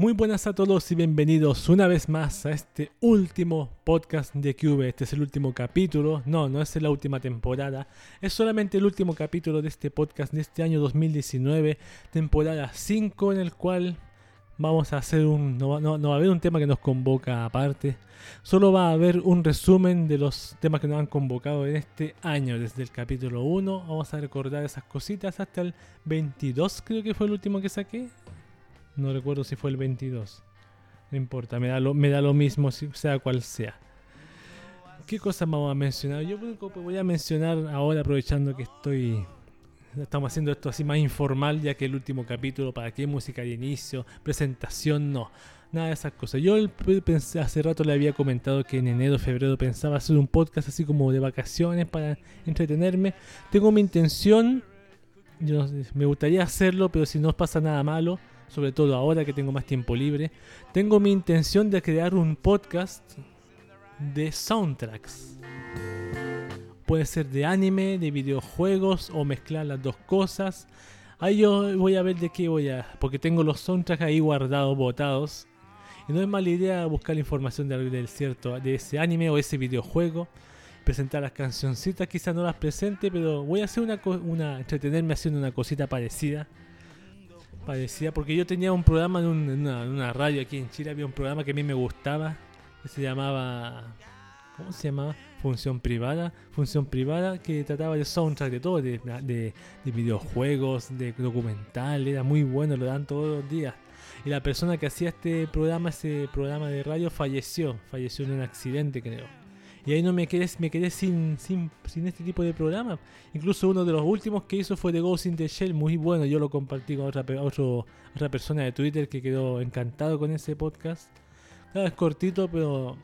Muy buenas a todos y bienvenidos una vez más a este último podcast de Cube. Este es el último capítulo, no, no es la última temporada, es solamente el último capítulo de este podcast de este año 2019, temporada 5 en el cual vamos a hacer un... No, no, va a haber un tema que nos convoca aparte, solo va a haber un resumen de los temas que nos han convocado en este año, desde el capítulo 1, vamos a recordar esas cositas hasta el 22 creo que fue el último que saqué, no recuerdo si fue el 22. No importa, me da lo, me da lo mismo, sea cual sea. ¿Qué cosas vamos a mencionar? Yo voy a mencionar ahora, aprovechando que estoy. Estamos haciendo esto así más informal, ya que el último capítulo, ¿para qué música de inicio? Presentación, no. Nada de esas cosas. Yo hace rato le había comentado que en enero, febrero pensaba hacer un podcast así como de vacaciones para entretenerme. Tengo mi intención, yo, me gustaría hacerlo, pero si no pasa nada malo, sobre todo ahora que tengo más tiempo libre, tengo mi intención de crear un podcast de soundtracks. Puede ser de anime, de videojuegos o mezclar las dos cosas. Ahí yo voy a ver de qué voy a... Porque tengo los soundtracks ahí guardados, botados. Y no es mala idea buscar la información del, cierto, de ese anime o ese videojuego. Presentar las cancioncitas, quizás no las presente, pero voy a hacer una, una entretenerme haciendo una cosita parecida parecía, porque yo tenía un programa en, una, radio aquí en Chile, había un programa que a mí me gustaba, que se llamaba, ¿cómo se llamaba? Función privada, función privada que trataba de soundtrack de todo, de, de, videojuegos, de documentales, era muy bueno, lo dan todos los días. Y la persona que hacía este programa, ese programa de radio, falleció, falleció en un accidente creo. Y ahí no me quedé, me quedé sin, sin, sin este tipo de programa. Incluso uno de los últimos que hizo fue The Ghost in the Shell, muy bueno. Yo lo compartí con otra, otra persona de Twitter que quedó encantado con ese podcast. Claro, es cortito, pero,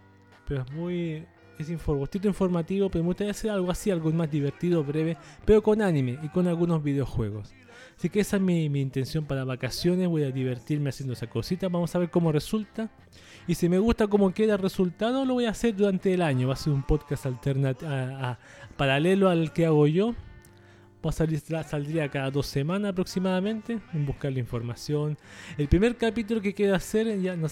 pero es muy. Es cortito informativo, pero me gustaría hacer algo así, algo más divertido, breve, pero con anime y con algunos videojuegos. Así que esa es mi, mi intención para vacaciones. Voy a divertirme haciendo esa cosita. Vamos a ver cómo resulta. Y si me gusta cómo queda el resultado, lo voy a hacer durante el año. Va a ser un podcast alternativo, paralelo al que hago yo. Va a salir, saldría cada dos semanas aproximadamente en buscar la información. El primer capítulo que queda hacer ya, no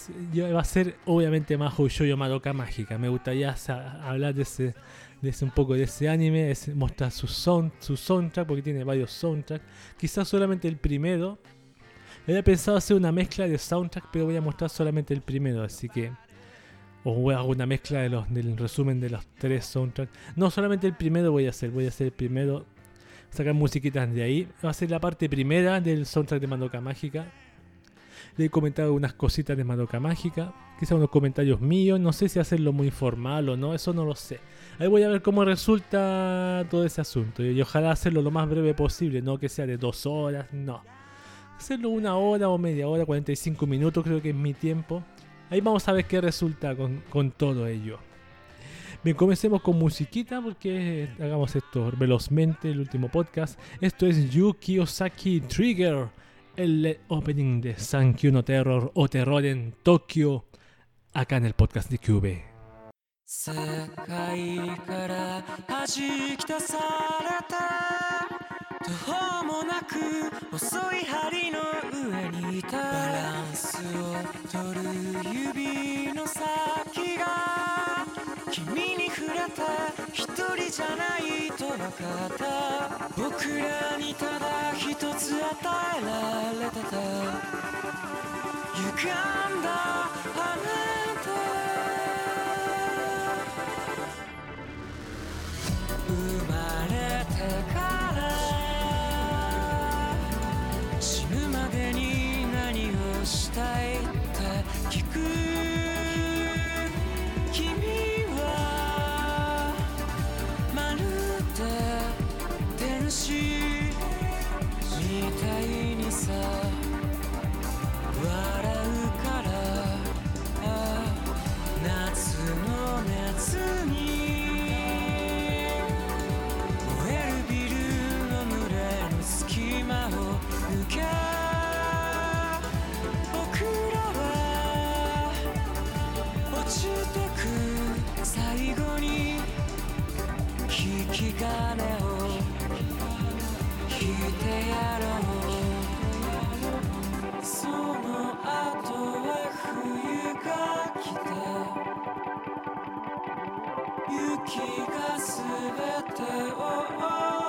va a ser obviamente más Shoujo Madoka Mágica. Me gustaría hablar de ese, de ese un poco de ese anime, mostrar su, son, su soundtrack, porque tiene varios soundtracks. Quizás solamente el primero, Había pensado hacer una mezcla de soundtrack, pero voy a mostrar solamente el primero, así que. O voy a hacer una mezcla de los, del resumen de los tres soundtracks. No, solamente el primero voy a hacer. Voy a hacer el primero. Sacar musiquitas de ahí. Va a ser la parte primera del soundtrack de Madoka Mágica. Le he comentado unas cositas de Madoka Mágica. Quizá unos comentarios míos. No sé si hacerlo muy formal o no. Eso no lo sé. Ahí voy a ver cómo resulta todo ese asunto. Y ojalá hacerlo lo más breve posible. No que sea de dos horas. No hacerlo una hora o media hora, 45 minutos creo que es mi tiempo. Ahí vamos a ver qué resulta con, todo ello. Bien, comencemos con musiquita porque hagamos esto velozmente, el último podcast. Esto es Yuki Osaki Trigger, el opening de Sankyu no Terror o Terror en Tokio, acá en el podcast de QB. 世界から弾き出された 途方もなく細い針の上にいた。バランスを取る指の先が君に触れた一人じゃないと分かった。僕らにただ一つ与えられてた。歪んだしたいって聞く君はまるで天使みたいにさ。笑うから夏の熱に燃えるビルの群れの隙間を抜け最後に引き金を引いてやろう。その後は冬が来た雪が全てを覆う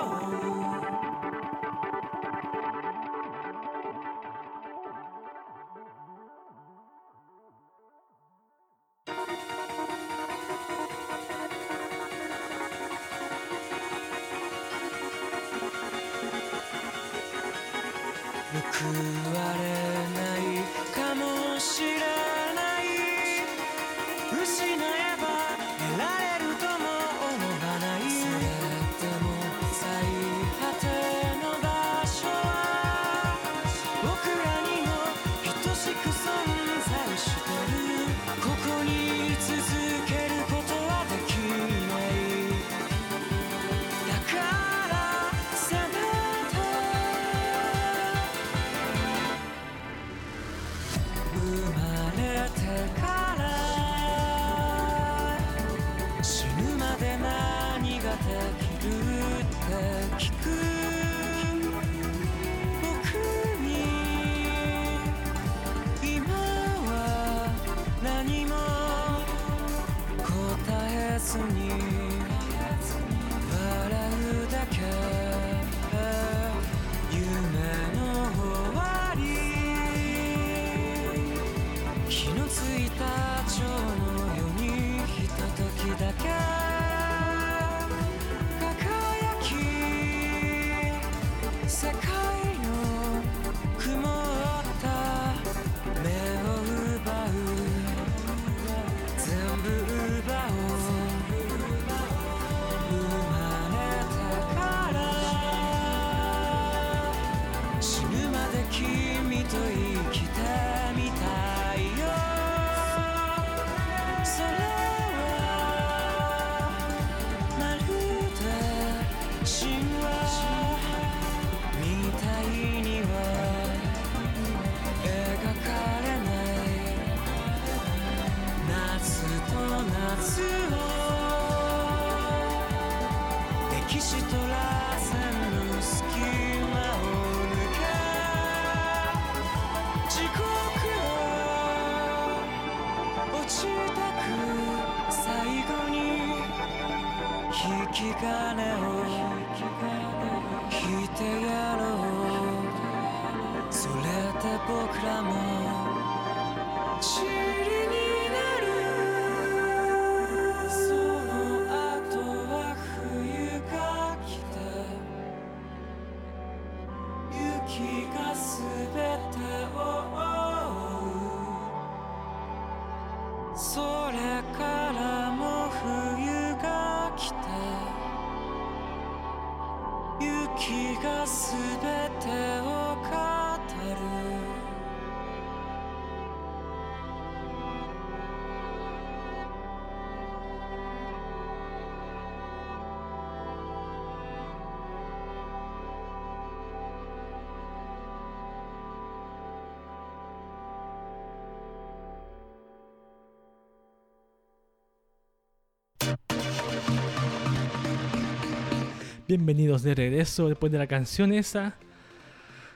Bienvenidos de regreso después de la canción esa.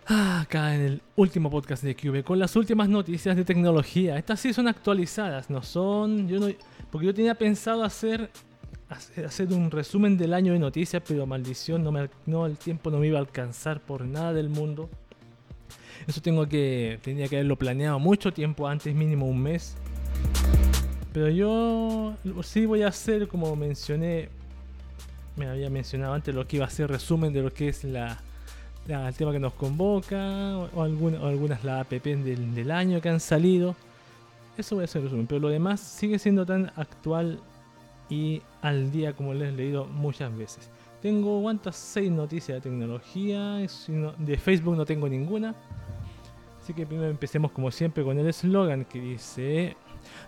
Ah, acá en el último podcast de Cube con las últimas noticias de tecnología. Estas sí son actualizadas, no son. Yo no, porque yo tenía pensado hacer hacer hacer un resumen del año de noticias, pero maldición, no, me, no el tiempo no me iba a alcanzar por nada del mundo. Eso tengo que tenía que haberlo planeado mucho tiempo antes, mínimo un mes. Pero yo sí voy a hacer como mencioné me había mencionado antes lo que iba a ser resumen de lo que es la, la- el tema que nos convoca o, o alguna- o algunas las app del, del año que han salido. Eso voy a hacer resumen, pero lo demás sigue siendo tan actual y al día como les he leído muchas veces. Tengo cuántas seis noticias de tecnología, de Facebook no tengo ninguna. Así que primero empecemos como siempre con el eslogan que dice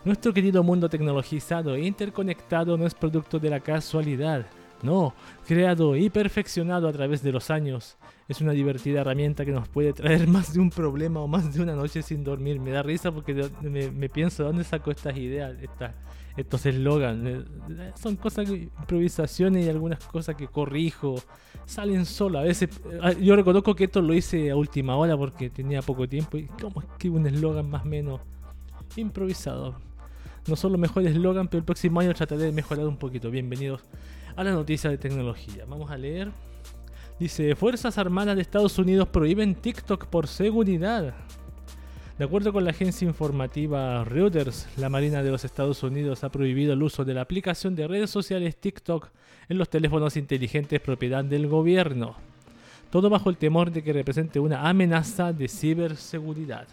nuestro querido mundo tecnologizado e interconectado no es producto de la casualidad. No, creado y perfeccionado a través de los años. Es una divertida herramienta que nos puede traer más de un problema o más de una noche sin dormir. Me da risa porque me, me pienso, ¿de dónde saco estas ideas, estos eslogans? Eh, Son cosas, que, improvisaciones y algunas cosas que corrijo. Salen solo. A veces, eh, yo reconozco que esto lo hice a última hora porque tenía poco tiempo. ¿Y cómo escribo un eslogan más o menos improvisado? No son los mejores eslogan, pero el próximo año trataré de mejorar un poquito. Bienvenidos a la noticia de tecnología. Vamos a leer. Dice, Fuerzas Armadas de Estados Unidos prohíben TikTok por seguridad. De acuerdo con la agencia informativa Reuters, la Marina de los Estados Unidos ha prohibido el uso de la aplicación de redes sociales TikTok en los teléfonos inteligentes propiedad del gobierno. todo bajo el temor de que represente una amenaza de ciberseguridad.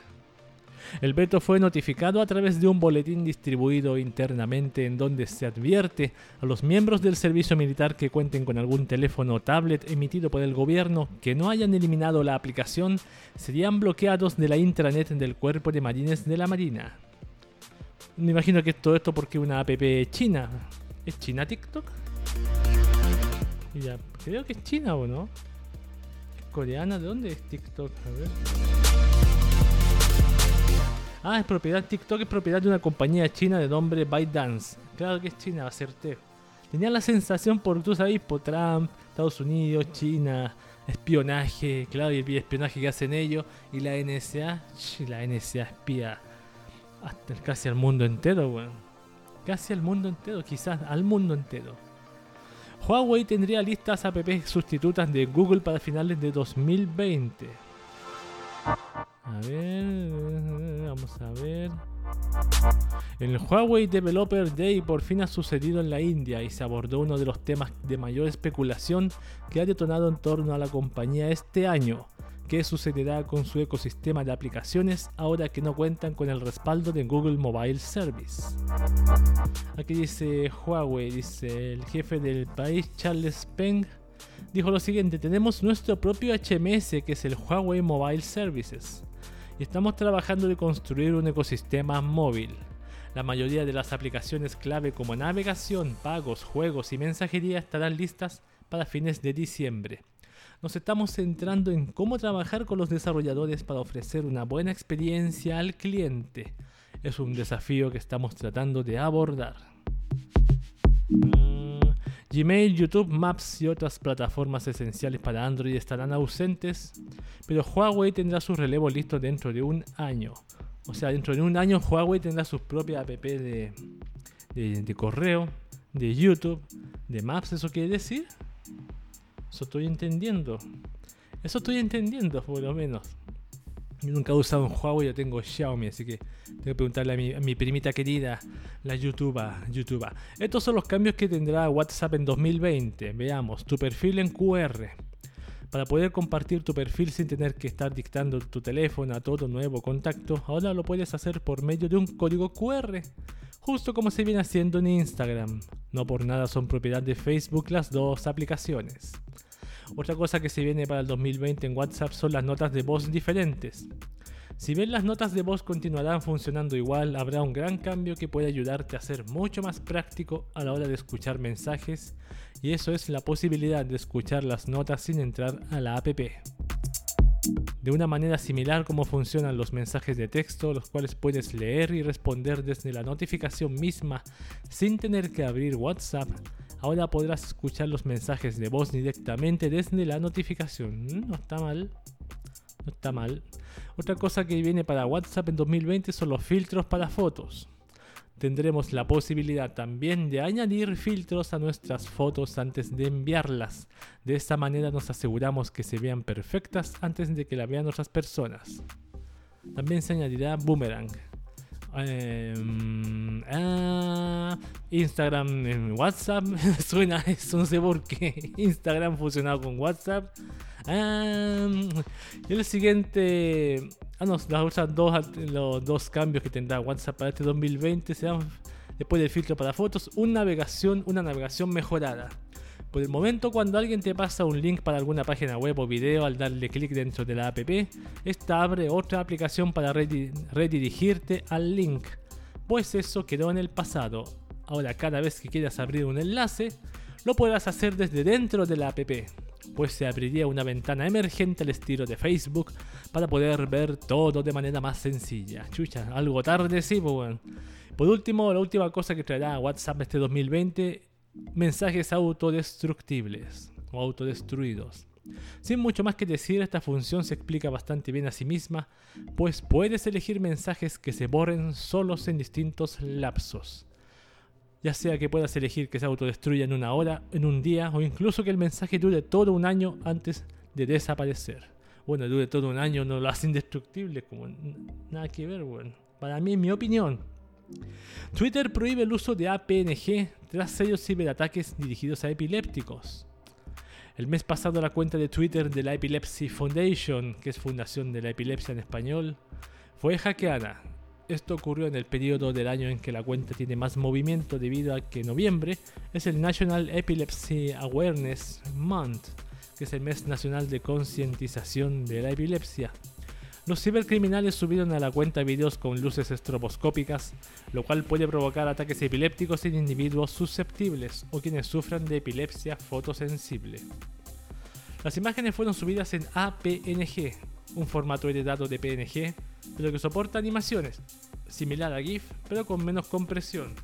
El veto fue notificado a través de un boletín distribuido internamente en donde se advierte a los miembros del servicio militar que cuenten con algún teléfono o tablet emitido por el gobierno que no hayan eliminado la aplicación serían bloqueados de la intranet del Cuerpo de Marines de la Marina. Me imagino que es todo esto porque una app china. ¿Es China TikTok? Ya, creo que es China o no. ¿Es coreana? ¿De dónde es TikTok? A ver. Ah, es propiedad, TikTok es propiedad de una compañía china de nombre ByteDance. Claro que es China, acerté. Tenía la sensación por, tú sabes, por Trump, Estados Unidos, China, espionaje, claro, y el espionaje que hacen ellos, y la NSA, la NSA espía hasta casi al mundo entero, weón. Casi al mundo entero, quizás al mundo entero. Huawei tendría listas app sustitutas de Google para finales de 2020. A ver, vamos a ver. El Huawei Developer Day por fin ha sucedido en la India y se abordó uno de los temas de mayor especulación que ha detonado en torno a la compañía este año. ¿Qué sucederá con su ecosistema de aplicaciones ahora que no cuentan con el respaldo de Google Mobile Service? Aquí dice Huawei, dice el jefe del país Charles Peng, dijo lo siguiente, tenemos nuestro propio HMS que es el Huawei Mobile Services y estamos trabajando de construir un ecosistema móvil. La mayoría de las aplicaciones clave como navegación, pagos, juegos y mensajería estarán listas para fines de diciembre. Nos estamos centrando en cómo trabajar con los desarrolladores para ofrecer una buena experiencia al cliente. Es un desafío que estamos tratando de abordar. Gmail, YouTube, Maps y otras plataformas esenciales para Android estarán ausentes, pero Huawei tendrá su relevo listo dentro de un año. O sea, dentro de un año Huawei tendrá sus propias app de, de, de correo, de YouTube, de Maps, ¿eso quiere decir? Eso estoy entendiendo. Eso estoy entendiendo, por lo menos. Yo nunca he usado un Huawei, yo tengo Xiaomi, así que tengo que preguntarle a mi, a mi primita querida, la YouTube, YouTube. Estos son los cambios que tendrá WhatsApp en 2020. Veamos, tu perfil en QR. Para poder compartir tu perfil sin tener que estar dictando tu teléfono a todo nuevo contacto, ahora lo puedes hacer por medio de un código QR, justo como se viene haciendo en Instagram. No por nada son propiedad de Facebook las dos aplicaciones. Otra cosa que se viene para el 2020 en WhatsApp son las notas de voz diferentes. Si bien las notas de voz continuarán funcionando igual, habrá un gran cambio que puede ayudarte a ser mucho más práctico a la hora de escuchar mensajes y eso es la posibilidad de escuchar las notas sin entrar a la app. De una manera similar como funcionan los mensajes de texto, los cuales puedes leer y responder desde la notificación misma sin tener que abrir WhatsApp, ahora podrás escuchar los mensajes de voz directamente desde la notificación. Mm, No está mal. No está mal. Otra cosa que viene para WhatsApp en 2020 son los filtros para fotos. Tendremos la posibilidad también de añadir filtros a nuestras fotos antes de enviarlas. De esta manera nos aseguramos que se vean perfectas antes de que la vean otras personas. También se añadirá boomerang. Em, ah, Instagram en WhatsApp. Suena eso, no sé por qué. Instagram fusionado con WhatsApp. Ah, y el siguiente. Ah, no, las dos, los dos cambios que tendrá WhatsApp para este 2020 serán después del filtro para fotos, una navegación, una navegación mejorada. Por el momento, cuando alguien te pasa un link para alguna página web o video, al darle clic dentro de la app, esta abre otra aplicación para redi- redirigirte al link. Pues eso quedó en el pasado. Ahora, cada vez que quieras abrir un enlace, lo podrás hacer desde dentro de la app. Pues se abriría una ventana emergente al estilo de Facebook para poder ver todo de manera más sencilla. Chucha, algo tarde, sí, pues. Por último, la última cosa que traerá WhatsApp este 2020 mensajes autodestructibles o autodestruidos. Sin mucho más que decir, esta función se explica bastante bien a sí misma, pues puedes elegir mensajes que se borren solos en distintos lapsos. Ya sea que puedas elegir que se autodestruya en una hora, en un día, o incluso que el mensaje dure todo un año antes de desaparecer. Bueno, dure todo un año no lo hace indestructible, como nada que ver, bueno. Para mí, en mi opinión, Twitter prohíbe el uso de APNG tras serios ciberataques dirigidos a epilépticos. El mes pasado la cuenta de Twitter de la Epilepsy Foundation, que es Fundación de la Epilepsia en español, fue hackeada. Esto ocurrió en el periodo del año en que la cuenta tiene más movimiento debido a que noviembre es el National Epilepsy Awareness Month, que es el mes nacional de concientización de la epilepsia. Los cibercriminales subieron a la cuenta videos con luces estroboscópicas, lo cual puede provocar ataques epilépticos en individuos susceptibles o quienes sufran de epilepsia fotosensible. Las imágenes fueron subidas en APNG, un formato heredado de PNG, pero que soporta animaciones, similar a GIF, pero con menos compresión.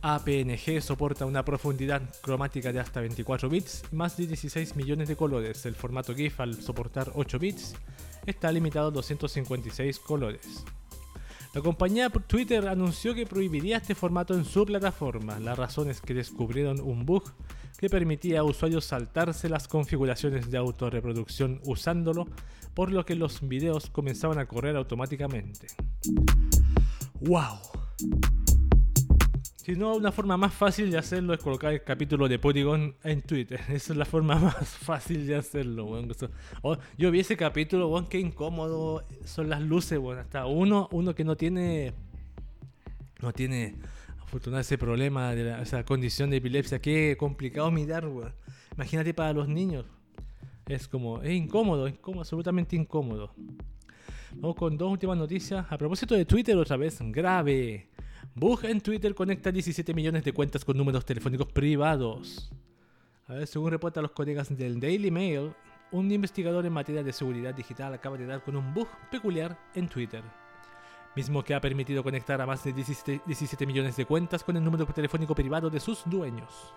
APNG soporta una profundidad cromática de hasta 24 bits más de 16 millones de colores. El formato GIF, al soportar 8 bits, está limitado a 256 colores. La compañía Twitter anunció que prohibiría este formato en su plataforma. La razón es que descubrieron un bug que permitía a usuarios saltarse las configuraciones de autorreproducción usándolo, por lo que los videos comenzaban a correr automáticamente. ¡Wow! Si no, una forma más fácil de hacerlo es colocar el capítulo de Polygon en Twitter. Esa es la forma más fácil de hacerlo, weón. Oh, yo vi ese capítulo, weón, qué incómodo son las luces, weón. Hasta uno, uno que no tiene. No tiene afortunadamente ese problema de esa condición de epilepsia. Qué complicado mirar, weón. Imagínate para los niños. Es como, es incómodo, como absolutamente incómodo. Vamos con dos últimas noticias. A propósito de Twitter, otra vez, grave. Bug en Twitter conecta 17 millones de cuentas con números telefónicos privados. Según reportan los colegas del Daily Mail, un investigador en materia de seguridad digital acaba de dar con un bug peculiar en Twitter, mismo que ha permitido conectar a más de 17, 17 millones de cuentas con el número telefónico privado de sus dueños.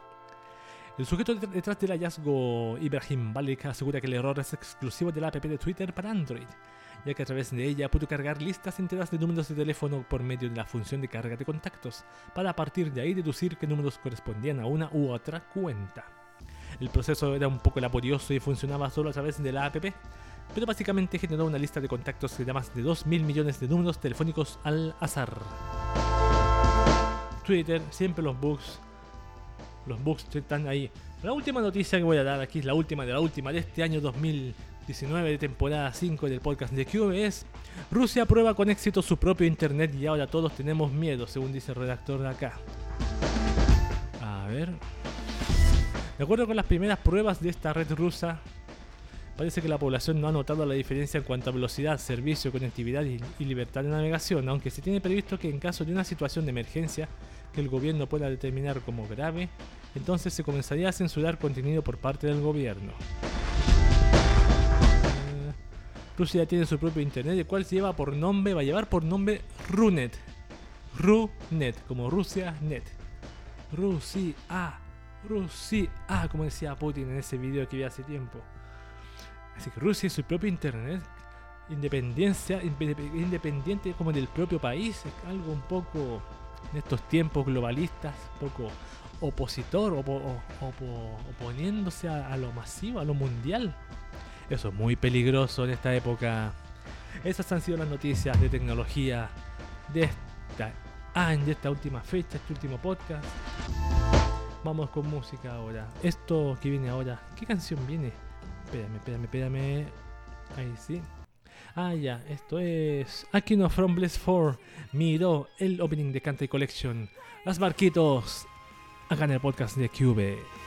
El sujeto detrás del hallazgo, Ibrahim Balik, asegura que el error es exclusivo de la app de Twitter para Android ya que a través de ella pudo cargar listas enteras de números de teléfono por medio de la función de carga de contactos, para a partir de ahí deducir qué números correspondían a una u otra cuenta. El proceso era un poco laborioso y funcionaba solo a través de la app, pero básicamente generó una lista de contactos de más de 2.000 millones de números telefónicos al azar. Twitter, siempre los bugs. Los bugs están ahí. La última noticia que voy a dar aquí es la última de la última de este año 2000. 19 de temporada 5 del podcast de Cube es Rusia prueba con éxito su propio internet y ahora todos tenemos miedo, según dice el redactor de acá. A ver. De acuerdo con las primeras pruebas de esta red rusa, parece que la población no ha notado la diferencia en cuanto a velocidad, servicio, conectividad y, y libertad de navegación, aunque se tiene previsto que en caso de una situación de emergencia que el gobierno pueda determinar como grave, entonces se comenzaría a censurar contenido por parte del gobierno. Rusia tiene su propio internet, el cual se lleva por nombre, va a llevar por nombre RUNET. RUNET, como Rusia Net. Rusia, Rusia, como decía Putin en ese video que vi hace tiempo. Así que Rusia es su propio internet, independencia, independiente como del propio país, es algo un poco en estos tiempos globalistas, un poco opositor, oponiéndose a lo masivo, a lo mundial. Eso es muy peligroso en esta época. Esas han sido las noticias de tecnología de esta año, de esta última fecha, este último podcast. Vamos con música ahora. Esto que viene ahora, ¿qué canción viene? Espérame, espérame, espérame. Ahí sí. Ah, ya, esto es Aquino from Bless 4. Miró el opening de Country Collection. Las Marquitos. Acá en el podcast de Cube.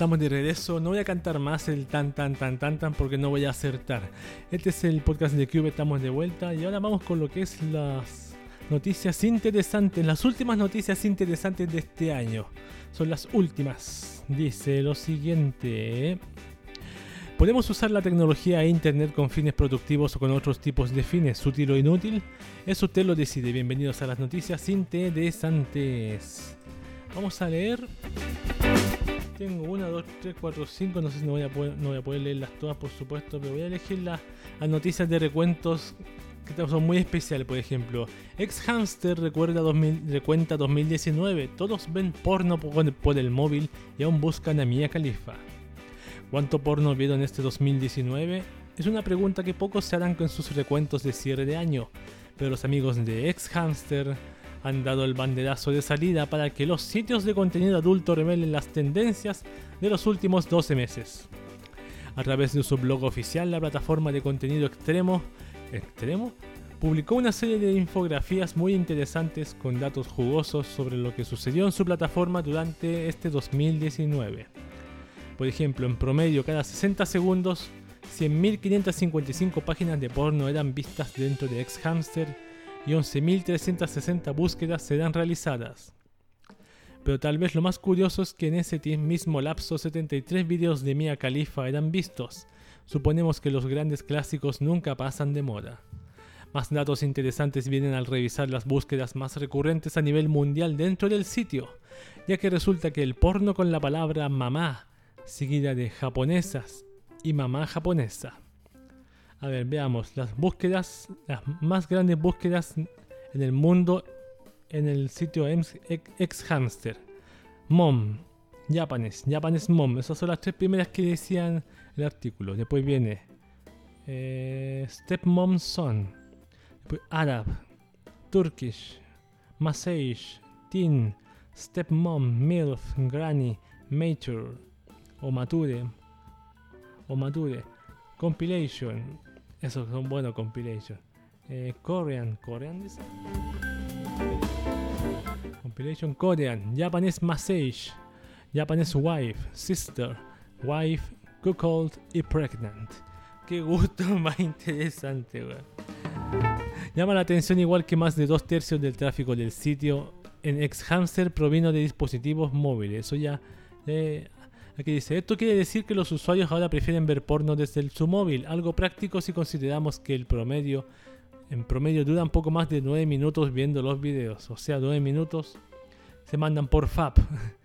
Estamos de regreso. No voy a cantar más el tan tan tan tan tan porque no voy a acertar. Este es el podcast de Cube, estamos de vuelta y ahora vamos con lo que es las noticias interesantes, las últimas noticias interesantes de este año. Son las últimas. Dice lo siguiente. ¿Podemos usar la tecnología e internet con fines productivos o con otros tipos de fines, útil o inútil? Eso usted lo decide. Bienvenidos a las noticias interesantes. Vamos a leer. Tengo una, dos, tres, cuatro, cinco. No sé si no voy a poder, no voy a leerlas todas, por supuesto, pero voy a elegir las, noticias de recuentos que son muy especiales. Por ejemplo, ex hamster recuerda 2000, recuenta 2019. Todos ven porno por, por el móvil y aún buscan a Mia Khalifa. ¿Cuánto porno vieron este 2019? Es una pregunta que pocos se harán con sus recuentos de cierre de año, pero los amigos de ex hamster han dado el banderazo de salida para que los sitios de contenido adulto revelen las tendencias de los últimos 12 meses. A través de su blog oficial, la plataforma de contenido extremo, extremo publicó una serie de infografías muy interesantes con datos jugosos sobre lo que sucedió en su plataforma durante este 2019. Por ejemplo, en promedio cada 60 segundos, 100.555 páginas de porno eran vistas dentro de Ex Hamster y 11.360 búsquedas serán realizadas. Pero tal vez lo más curioso es que en ese mismo lapso 73 videos de Mia Khalifa eran vistos. Suponemos que los grandes clásicos nunca pasan de moda. Más datos interesantes vienen al revisar las búsquedas más recurrentes a nivel mundial dentro del sitio, ya que resulta que el porno con la palabra mamá, seguida de japonesas y mamá japonesa, a ver, veamos. Las búsquedas, las más grandes búsquedas en el mundo en el sitio Ex Hamster. Mom, Japanese, Japanese Mom. Esas son las tres primeras que decían el artículo. Después viene eh, Stepmom Son. Después Arab, Turkish, Massage, Teen, Stepmom, MILF, Granny, Mature, o Mature, o Mature, Compilation, esos son buenos compilation. Eh, Korean, Korean dice. Compilation Korean, Japanese Massage, Japanese Wife, Sister, Wife, Cuckold y Pregnant. Qué gusto más interesante. Llama la atención igual que más de dos tercios del tráfico del sitio en X-Hamster provino de dispositivos móviles. Eso ya eh, Aquí dice, esto quiere decir que los usuarios ahora prefieren ver porno desde el, su móvil, algo práctico si consideramos que el promedio, en promedio dura un poco más de 9 minutos viendo los videos, o sea, 9 minutos se mandan por FAP.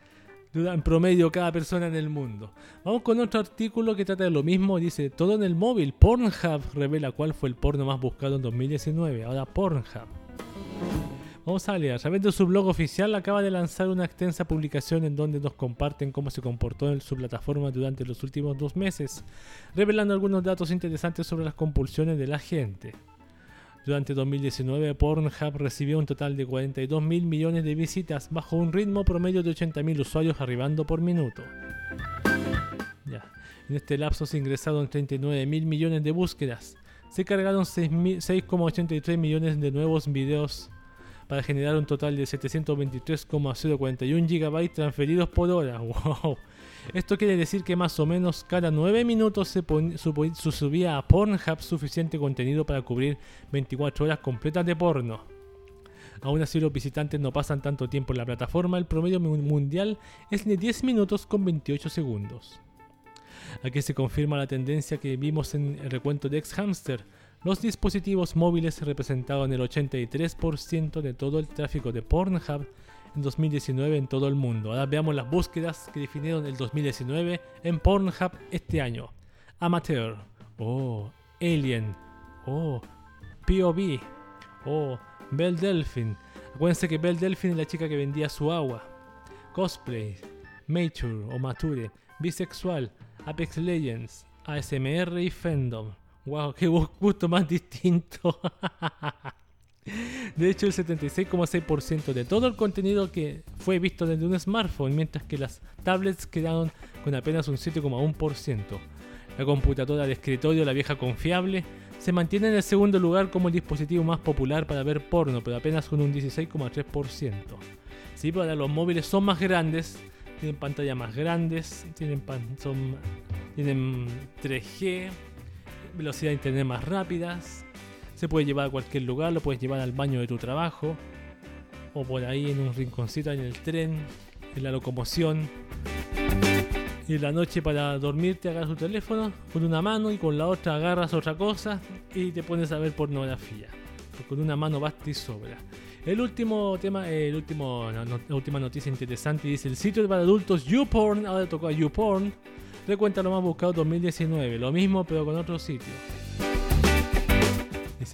en promedio cada persona en el mundo. Vamos con otro artículo que trata de lo mismo, dice, todo en el móvil, Pornhub revela cuál fue el porno más buscado en 2019, ahora Pornhub. Vamos a leer. A través de su blog oficial acaba de lanzar una extensa publicación en donde nos comparten cómo se comportó en su plataforma durante los últimos dos meses, revelando algunos datos interesantes sobre las compulsiones de la gente. Durante 2019, Pornhub recibió un total de 42 mil millones de visitas, bajo un ritmo promedio de 80 mil usuarios arribando por minuto. Ya. En este lapso se ingresaron 39 mil millones de búsquedas. Se cargaron 6,83 millones de nuevos videos para generar un total de 723,041 GB transferidos por hora. ¡Wow! Esto quiere decir que más o menos cada 9 minutos se, subía a Pornhub suficiente contenido para cubrir 24 horas completas de porno. Aún así los visitantes no pasan tanto tiempo en la plataforma, el promedio mundial es de 10 minutos con 28 segundos. Aquí se confirma la tendencia que vimos en el recuento de Ex Hamster, los dispositivos móviles representaban el 83% de todo el tráfico de Pornhub en 2019 en todo el mundo. Ahora veamos las búsquedas que definieron el 2019 en Pornhub este año. Amateur, oh, Alien, oh, POV, oh, Belle Delphine. Acuérdense que Belle Delphine es la chica que vendía su agua. Cosplay, Mature o Mature, Bisexual, Apex Legends, ASMR y Fandom. Wow, qué gusto más distinto. De hecho, el 76,6% de todo el contenido que fue visto desde un smartphone, mientras que las tablets quedaron con apenas un 7,1%. La computadora de escritorio, la vieja confiable, se mantiene en el segundo lugar como el dispositivo más popular para ver porno, pero apenas con un 16,3%. Sí, para los móviles son más grandes, tienen pantallas más grandes, tienen, pan- son, tienen 3G, velocidad de internet más rápidas, se puede llevar a cualquier lugar, lo puedes llevar al baño de tu trabajo, o por ahí en un rinconcito en el tren, en la locomoción. Y en la noche para dormirte agarras tu teléfono con una mano y con la otra agarras otra cosa y te pones a ver pornografía. Con una mano basta y sobra. El último tema, el último, la última noticia interesante dice el sitio para adultos YouPorn, ahora tocó a YouPorn, recuenta lo más buscado 2019, lo mismo pero con otro sitio.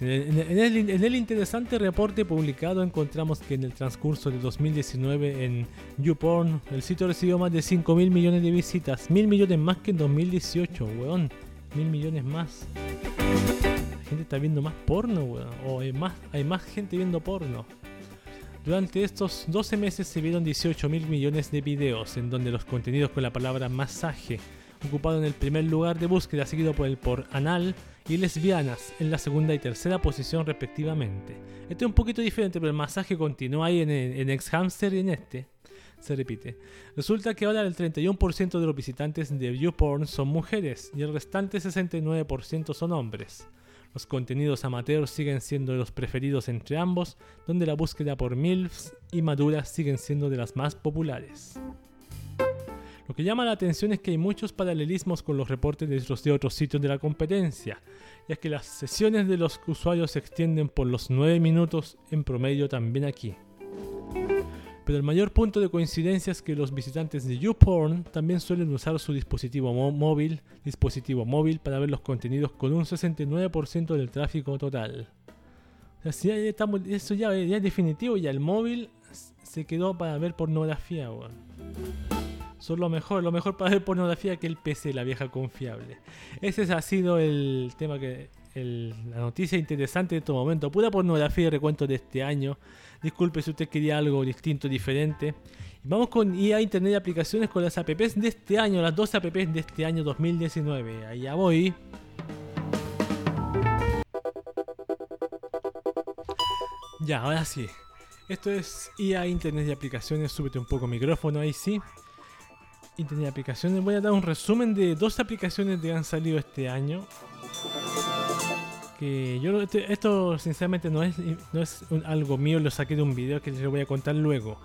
En el interesante reporte publicado encontramos que en el transcurso de 2019 en YouPorn el sitio recibió más de 5 mil millones de visitas, mil millones más que en 2018, weón, mil millones más. La gente está viendo más porno, weón, o hay más, hay más gente viendo porno. Durante estos 12 meses se vieron 18 mil millones de videos, en donde los contenidos con la palabra masaje ocuparon el primer lugar de búsqueda, seguido por el por anal y lesbianas en la segunda y tercera posición respectivamente. Este es un poquito diferente, pero el masaje continúa ahí en, en Ex Hamster y en este. Se repite. Resulta que ahora el 31% de los visitantes de YouPorn son mujeres y el restante 69% son hombres. Los contenidos amateurs siguen siendo los preferidos entre ambos, donde la búsqueda por MILFs y maduras siguen siendo de las más populares. Lo que llama la atención es que hay muchos paralelismos con los reportes de de otros sitios de la competencia, ya que las sesiones de los usuarios se extienden por los 9 minutos en promedio también aquí. Pero el mayor punto de coincidencia es que los visitantes de YouPorn también suelen usar su dispositivo móvil, dispositivo móvil para ver los contenidos con un 69% del tráfico total. Ya estamos- eso ya, ya es definitivo, ya el móvil se quedó para ver pornografía, weón. Son lo mejor, lo mejor para ver pornografía que el PC, la vieja confiable. Ese ha sido el tema que. el- la noticia interesante de este momento. Pura pornografía y recuento de este año. Disculpe si usted quería algo distinto, diferente. Vamos con IA Internet y aplicaciones con las apps de este año, las dos apps de este año 2019. Allá voy. Ya, ahora sí. Esto es IA Internet y aplicaciones. Súbete un poco el micrófono ahí sí. Y aplicaciones. Voy a dar un resumen de dos aplicaciones que han salido este año. Que yo este- esto sinceramente no es, no es algo mío, lo saqué de un video que les voy a contar luego.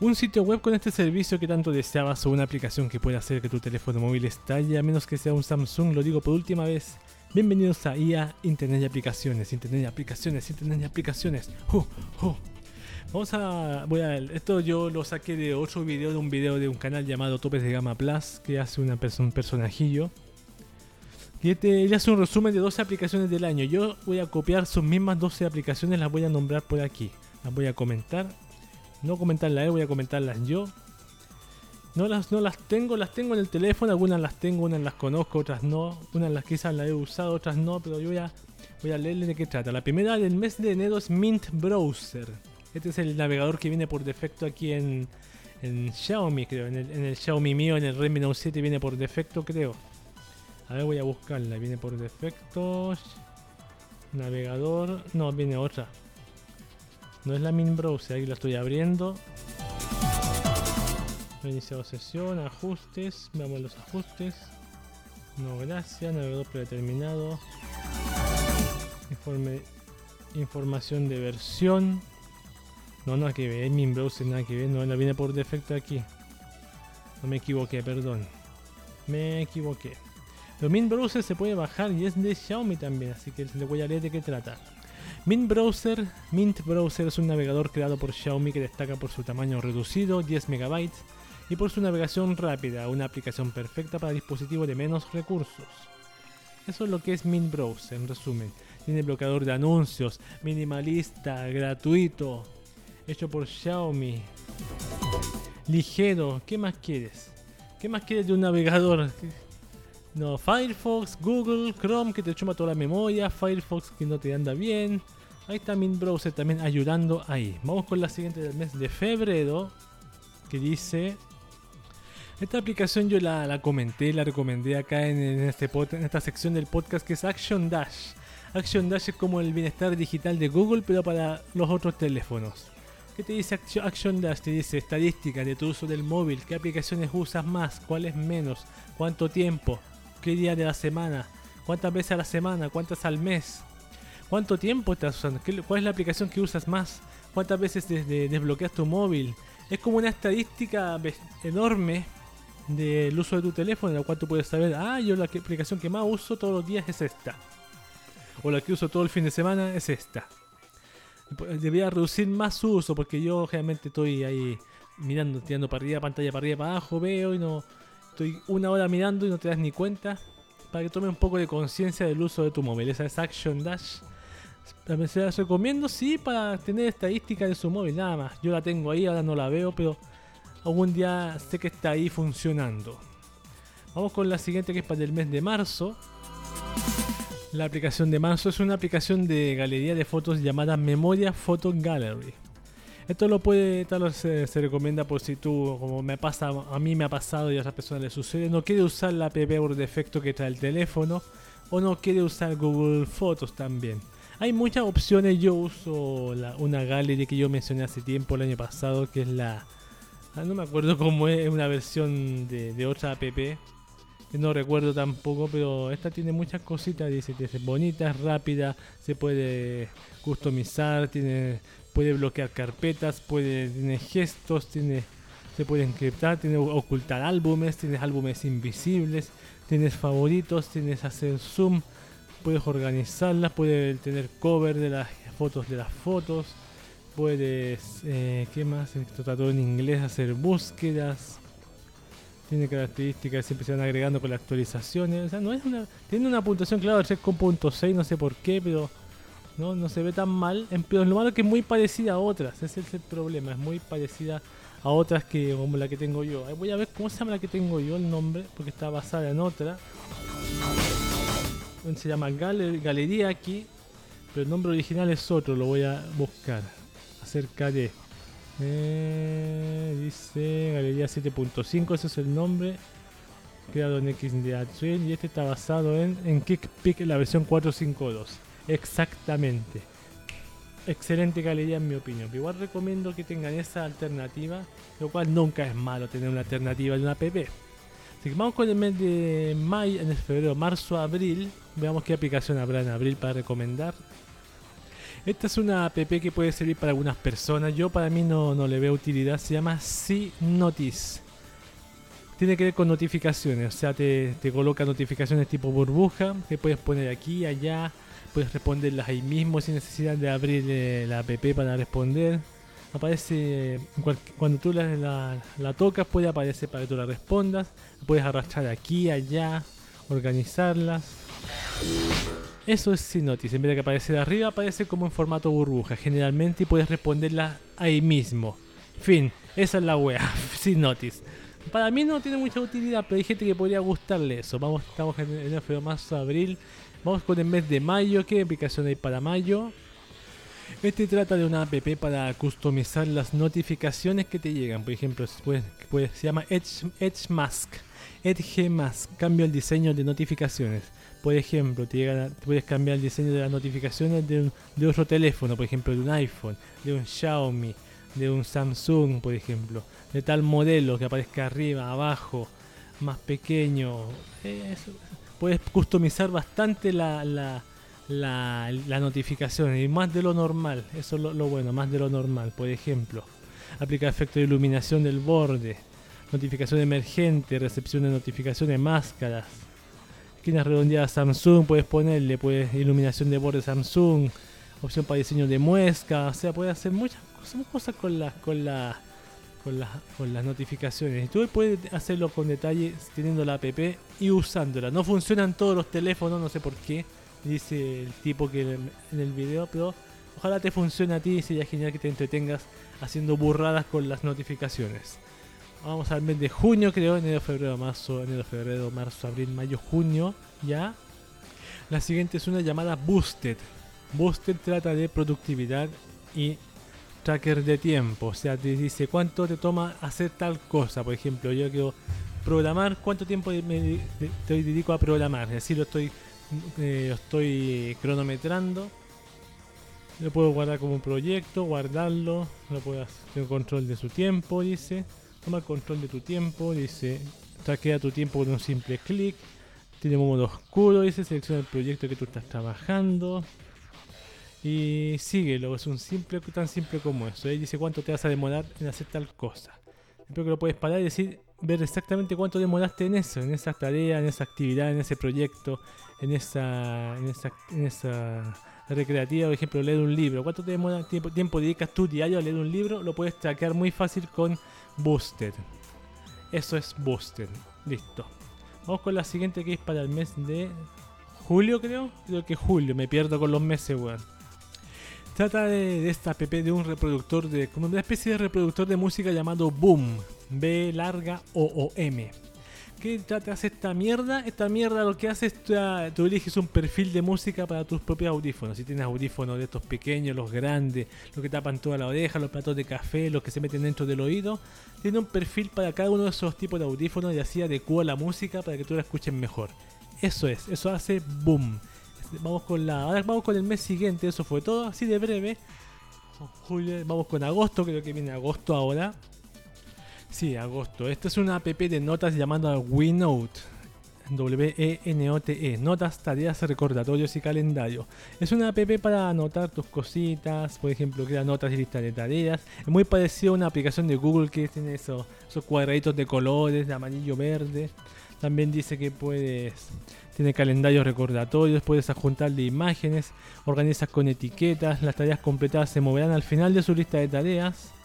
Un sitio web con este servicio que tanto deseabas o una aplicación que pueda hacer que tu teléfono móvil estalle a menos que sea un Samsung, lo digo por última vez. Bienvenidos a IA Internet y aplicaciones, Internet y aplicaciones, Internet y aplicaciones. ¡Ju! ¡Ju! Vamos a, voy a, esto yo lo saqué de otro video, de un video de un canal llamado Topes de Gama Plus, que hace una perso- un personajillo. Y este, él hace un resumen de 12 aplicaciones del año. Yo voy a copiar sus mismas 12 aplicaciones, las voy a nombrar por aquí. Las voy a comentar. No comentarlas él, voy a comentarlas yo. No las, no las tengo, las tengo en el teléfono, algunas las tengo, unas las conozco, otras no. Unas las quizás las he usado, otras no, pero yo voy a, voy a leerle de qué trata. La primera del mes de enero es Mint Browser. Este es el navegador que viene por defecto aquí en, en Xiaomi, creo. En el, en el Xiaomi mío, en el Redmi Note 7 viene por defecto, creo. A ver, voy a buscarla. Viene por defecto. Navegador. No, viene otra. No es la Mint Browser. Aquí la estoy abriendo. He iniciado sesión. Ajustes. Veamos los ajustes. No, gracias. Navegador predeterminado. Informe. Información de versión. No, nada que ver. Mint Browser, nada que ver. No, la viene por defecto aquí. No me equivoqué, perdón. Me equivoqué. Pero Mint Browser se puede bajar y es de Xiaomi también, así que le voy a leer de qué trata. Mint Browser, Mint Browser es un navegador creado por Xiaomi que destaca por su tamaño reducido, 10 MB, y por su navegación rápida, una aplicación perfecta para dispositivos de menos recursos. Eso es lo que es Mint Browser, en resumen. Tiene bloqueador de anuncios, minimalista, gratuito, hecho por Xiaomi. Ligero, ¿qué más quieres? ¿Qué más quieres de un navegador? No, Firefox, Google, Chrome que te chuma toda la memoria, Firefox que no te anda bien. Ahí está Mint Browser también ayudando ahí. Vamos con la siguiente del mes de febrero que dice... Esta aplicación yo la, comenté, la recomendé acá este en esta sección del podcast que es Action Dash. Action Dash es como el bienestar digital de Google pero para los otros teléfonos. ¿Qué te dice Action, Dash? Te dice estadística de tu uso del móvil, qué aplicaciones usas más, cuáles menos, cuánto tiempo, qué día de la semana, cuántas veces a la semana, cuántas al mes, cuánto tiempo estás usando, ¿Qué- cuál es la aplicación que usas más, cuántas veces desbloqueas tu móvil. Es como una estadística enorme del uso de tu teléfono, en la cual tú puedes saber, ah, yo la aplicación que más uso todos los días es esta. O la que uso todo el fin de semana es esta. Debería reducir más su uso porque yo realmente estoy ahí mirando, tirando para arriba, pantalla para arriba, para abajo, veo y no... Estoy una hora mirando y no te das ni cuenta. Para que tome un poco de conciencia del uso de tu móvil. Esa es Action Dash. También Se las recomiendo, sí, para tener estadística de su móvil, nada más. Yo la tengo ahí, ahora no la veo, pero algún día sé que está ahí funcionando. Vamos con la siguiente que es para el mes de marzo. La aplicación de marzo es una aplicación de galería de fotos llamada Memoria Photo Gallery. Esto lo puede, tal vez se, se recomienda por si tú, como me pasa, a mí me ha pasado y a otras personas les sucede, no quiere usar la app por defecto que trae el teléfono o no quiere usar Google Fotos también. Hay muchas opciones, yo uso una gallery que yo mencioné hace tiempo, el año pasado, que es la... ah, No me acuerdo cómo es, una versión de, otra app, no recuerdo tampoco, pero esta tiene muchas cositas, dice, dice bonita, es rápida, se puede customizar, tiene, puede bloquear carpetas, puede, tiene gestos, tiene, se puede encriptar, tiene ocultar álbumes, tienes álbumes invisibles, tienes favoritos, tienes hacer zoom, puedes organizarlas, puedes tener cover de las fotos de las fotos, puedes, eh, ¿qué más? Esto todo en inglés, hacer búsquedas. Tiene características, siempre se van agregando con las actualizaciones. O sea, no es una. Tiene una puntuación, claro, de 3.6, no sé por qué, pero no, no se ve tan mal. Pero lo malo es que es muy parecida a otras. Ese es el problema. Es muy parecida a otras que como la que tengo yo. Voy a ver cómo se llama la que tengo yo, el nombre, porque está basada en otra. Se llama Galer- Galería aquí, pero el nombre original es otro. Lo voy a buscar. Acerca de. Eh, dice Galería 7.5, ese es el nombre. Creado en XDA y este está basado en, en KickPick, la versión 452. Exactamente. Excelente galería en mi opinión. Igual recomiendo que tengan esa alternativa, lo cual nunca es malo tener una alternativa de una app. Así que vamos con el mes de mayo, en febrero, marzo, abril. Veamos qué aplicación habrá en abril para recomendar. Esta es una app que puede servir para algunas personas. Yo para mí no, no le veo utilidad. Se llama C Notice. Tiene que ver con notificaciones. O sea, te, te coloca notificaciones tipo burbuja que puedes poner aquí, allá. Puedes responderlas ahí mismo sin necesidad de abrir eh, la app para responder. Aparece cuando tú la- la tocas, puede aparecer para que tú la respondas. Puedes arrastrar aquí, allá, organizarlas. Eso es Synotis. En vez de que aparece arriba, aparece como en formato burbuja generalmente y puedes responderla ahí mismo. Fin, esa es la wea. Synotis. Para mí no tiene mucha utilidad, pero hay gente que podría gustarle eso. Vamos, estamos en enero, febrero, marzo, abril. Vamos con el mes de mayo. ¿Qué aplicación hay para mayo? Este trata de una app para customizar las notificaciones que te llegan. Por ejemplo, se llama Edge, Edge Mask. Edge Mask. Cambio el diseño de notificaciones. Por ejemplo, te puedes cambiar el diseño de las notificaciones de, un- de otro teléfono. Por ejemplo, de un iPhone, de un Xiaomi, de un Samsung, por ejemplo. De tal modelo que aparezca arriba, abajo, más pequeño. Puedes customizar bastante la, la, la notificación y más de lo normal. Eso es lo, lo bueno, más de lo normal. Por ejemplo, aplica efecto de iluminación del borde, notificación emergente, recepción de notificaciones, máscaras. Esquinas redondeadas Samsung, puedes ponerle puedes iluminación de borde Samsung, opción para diseño de muesca, o sea, puedes hacer muchas cosas, cosas con las con la, con las con las notificaciones. Y tú puedes hacerlo con detalle teniendo la app y usándola. No funcionan todos los teléfonos, no sé por qué, dice el tipo que en el video, pero ojalá te funcione a ti y sería genial que te entretengas haciendo burradas con las notificaciones. Vamos al mes de junio, creo, enero, febrero, marzo, enero, febrero, marzo, abril, mayo, junio, ya. La siguiente es una llamada Boosted. Boosted trata de productividad y tracker de tiempo. O sea, te dice cuánto te toma hacer tal cosa. Por ejemplo, yo quiero programar, cuánto tiempo me te dedico a programar. Así lo estoy, eh, lo estoy cronometrando. Lo puedo guardar como un proyecto, guardarlo, lo puedo hacer, tengo control de su tiempo, dice. Toma control de tu tiempo, dice. Traquea tu tiempo con un simple clic. Tiene modo oscuro, dice. Selecciona el proyecto que tú estás trabajando. Y síguelo, es un simple, tan simple como eso. Ahí dice cuánto te vas a demorar en hacer tal cosa. Espero que lo puedes parar y decir, ver exactamente cuánto demoraste en eso, en esa tarea, en esa actividad, en ese proyecto, en esa, en esa, en esa recreativa, por ejemplo, leer un libro. ¿Cuánto te demora, tiempo, tiempo dedicas tú diario a leer un libro? Lo puedes traquear muy fácil con Booster. Eso es Booster. Listo. Vamos con la siguiente que es para el mes de julio, creo. Creo que julio, me pierdo con los meses, weón. Trata de, de esta app de un reproductor de. como una especie de reproductor de música llamado Boom. B larga O O M. ¿Qué trata de hacer esta mierda? Esta mierda lo que hace es tú, tú eliges un perfil de música para tus propios audífonos. Si tienes audífonos de estos pequeños, los grandes, los que tapan toda la oreja, los platos de café, los que se meten dentro del oído, tiene un perfil para cada uno de esos tipos de audífonos y así adecua la música para que tú la escuches mejor. Eso es, eso hace boom. Vamos con la. Ahora vamos con el mes siguiente, eso fue todo, así de breve. Julio, vamos con agosto, creo que viene agosto ahora. Sí, agosto. Esta es una app de notas llamada WeNote. W-E-N-O-T-E. Notas, tareas, recordatorios y calendario. Es una app para anotar tus cositas. Por ejemplo, crea notas y listas de tareas. Es muy parecido a una aplicación de Google que tiene esos, esos cuadraditos de colores, de amarillo, verde. También dice que puedes. Tiene calendarios recordatorios, puedes adjuntarle imágenes, organizas con etiquetas, las tareas completadas se moverán al final de su lista de tareas.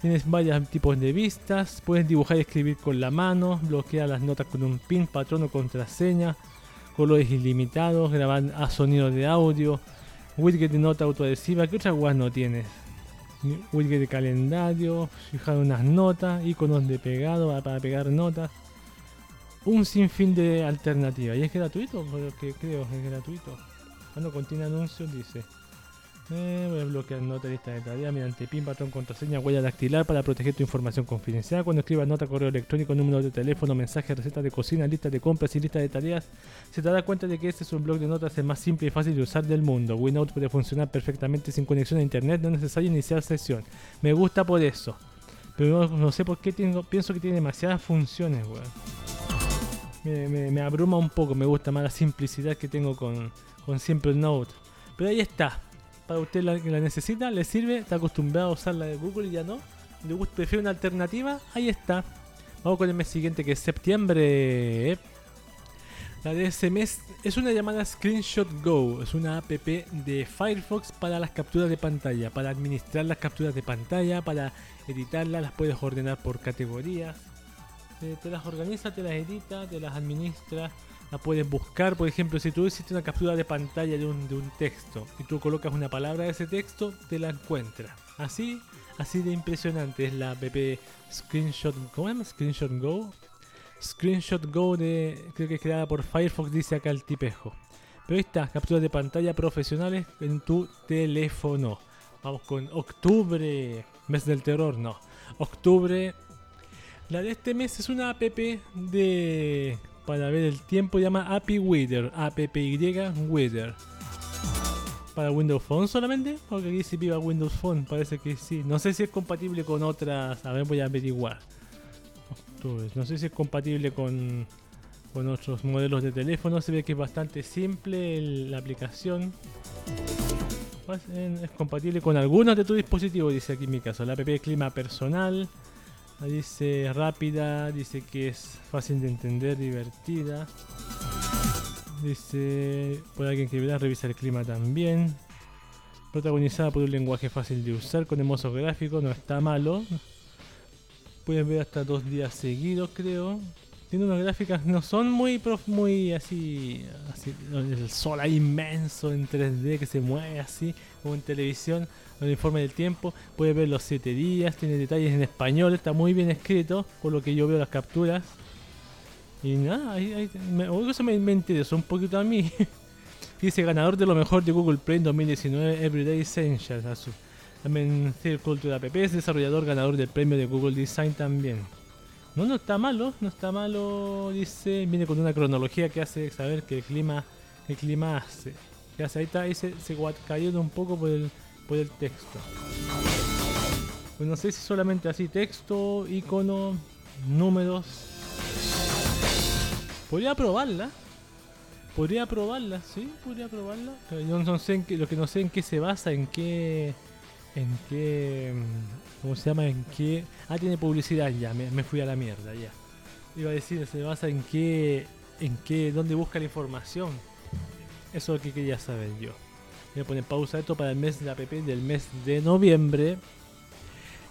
Tienes varios tipos de vistas, puedes dibujar y escribir con la mano, bloquear las notas con un pin, patrón o contraseña, colores ilimitados, grabar a sonido de audio, widget de nota autoadhesiva, ¿qué otras guas no tienes? Widget de calendario, fijar unas notas, iconos de pegado para pegar notas, un sinfín de alternativas. ¿Y es gratuito? Creo que es gratuito. Cuando contiene anuncios dice eh, a bloquear nota lista de tareas mediante PIN, patrón, contraseña, huella dactilar para proteger tu información confidencial. Cuando escribas nota, correo electrónico, número de teléfono, mensaje, receta de cocina, lista de compras y lista de tareas, se te dará cuenta de que este es un blog de notas el más simple y fácil de usar del mundo. WeNote puede funcionar perfectamente sin conexión a internet, no es necesario iniciar sesión. Me gusta por eso. Pero no, no sé por qué tengo, pienso que tiene demasiadas funciones, weón. Me, me- me abruma un poco, me gusta más la simplicidad que tengo con, con Simple Note. Pero ahí está. Para usted la, necesita, le sirve, está acostumbrado a usar la de Google y ya no. Le gusta, prefiere una alternativa, ahí está. Vamos con el mes siguiente que es septiembre. La de ese mes es una llamada Screenshot Go. Es una app de Firefox para las capturas de pantalla, para administrar las capturas de pantalla, para editarlas, las puedes ordenar por categorías. Eh, te las organiza, te las edita, te las administra, las puedes buscar. Por ejemplo, si tú hiciste una captura de pantalla de un, de un texto y tú colocas una palabra de ese texto, te la encuentra. Así, así de impresionante es la app Screenshot, ¿cómo llama? Screenshot Go. Screenshot Go de, creo que es creada por Firefox, dice acá el tipejo. Pero está, capturas de pantalla profesionales en tu teléfono. Vamos con octubre, mes del terror, no. Octubre, la de este mes es una app de para ver el tiempo, llama API Weather, APPY Weather. Para Windows Phone solamente, porque aquí dice viva Windows Phone, parece que sí. No sé si es compatible con otras, a ver, voy a averiguar. No sé si es compatible con, con otros modelos de teléfono, se ve que es bastante simple la aplicación. Pues, Es compatible con algunos de tus dispositivos, dice aquí en mi caso. La app clima personal, Dice rápida, dice que es fácil de entender, divertida. Dice por alguien que verá, revisa el clima también. Protagonizada por un lenguaje fácil de usar con hermosos gráficos, no está malo. Puedes ver hasta dos días seguidos, creo. Tiene unas gráficas, no son muy prof- muy así, el sol ahí inmenso en 3D que se mueve así, como en televisión, el informe del tiempo. Puedes ver los 7 días, tiene detalles en español, está muy bien escrito, por lo que yo veo las capturas. Y nada, ahí, ahí- me, eso me, me interesó un poquito a mí. Dice ganador de lo mejor de Google Play en 2019 Everyday Essentials. a su- También the App es desarrollador ganador del premio de Google Design también. No, no está malo, no está malo, dice, viene con una cronología que hace saber que el clima, el clima hace. ¿Qué hace? Ahí está, ahí se, se cayó un poco por el, por el texto. Pues no sé si solamente así texto, icono, números. Podría probarla. Podría probarla, sí, podría probarla. Pero yo no sé en qué, lo que no sé en qué se basa, en qué. En qué. mm, ¿Cómo se llama? En qué. Ah, tiene publicidad ya, me, fui a la mierda ya. Iba a decir, se basa en qué. En qué. ¿Dónde busca la información? Eso es lo que quería saber yo. Voy a poner pausa esto para el mes de la app del mes de noviembre.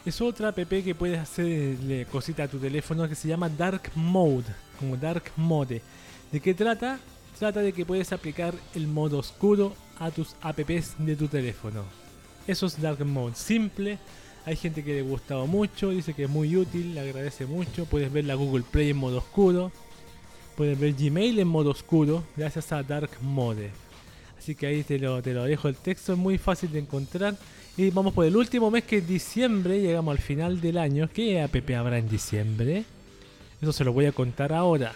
Es otra app que puedes hacerle cosita a tu teléfono que se llama Dark Mode, como Dark Mode. ¿De qué trata? Trata de que puedes aplicar el modo oscuro a tus apps de tu teléfono. Eso es Dark Mode, simple. Hay gente que le ha gustado mucho, dice que es muy útil, le agradece mucho. Puedes ver la Google Play en modo oscuro. Puedes ver Gmail en modo oscuro gracias a Dark Mode. Así que ahí te lo, te lo dejo el texto, es muy fácil de encontrar. Y vamos por el último mes que es diciembre, llegamos al final del año. ¿Qué app habrá en diciembre? Eso se lo voy a contar ahora.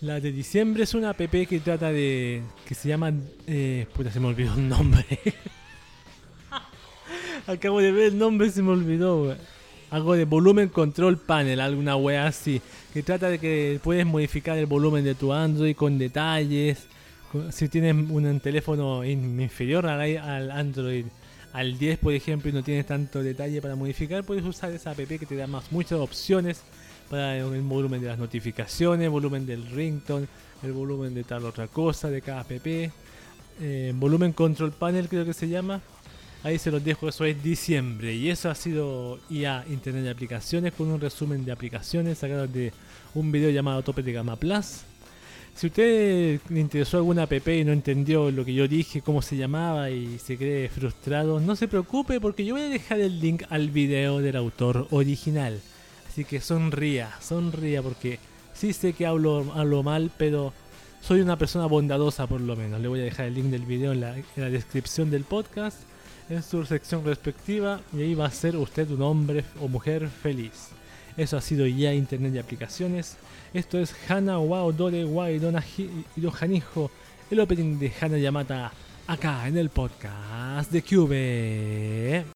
La de diciembre es una app que trata de. que se llama. Eh, puta, se me olvidó el nombre. Acabo de ver el nombre se me olvidó. Algo de volumen control panel, alguna wea así. Que trata de que puedes modificar el volumen de tu Android con detalles. Si tienes un teléfono in- inferior al, Android al 10, por ejemplo, y no tienes tanto detalle para modificar, puedes usar esa app que te da más muchas opciones para el volumen de las notificaciones, volumen del ringtone, el volumen de tal otra cosa de cada app. eh, volumen control panel creo que se llama. Ahí se los dejo, eso es diciembre. Y eso ha sido IA Internet de Aplicaciones con un resumen de aplicaciones sacados de un video llamado Tope de Gama Plus. Si usted le interesó alguna app y no entendió lo que yo dije, cómo se llamaba y se cree frustrado, no se preocupe porque yo voy a dejar el link al video del autor original. Así que sonría, sonría porque sí sé que hablo, hablo mal, pero soy una persona bondadosa por lo menos. Le voy a dejar el link del video en la descripción del podcast, en su sección respectiva, y ahí va a ser usted un hombre o mujer feliz. Eso ha sido ya Internet de Aplicaciones. Esto es Hana Wao Dore Wai Donahi Hanijo, el opening de Hana Yamata, acá en el podcast de Cube.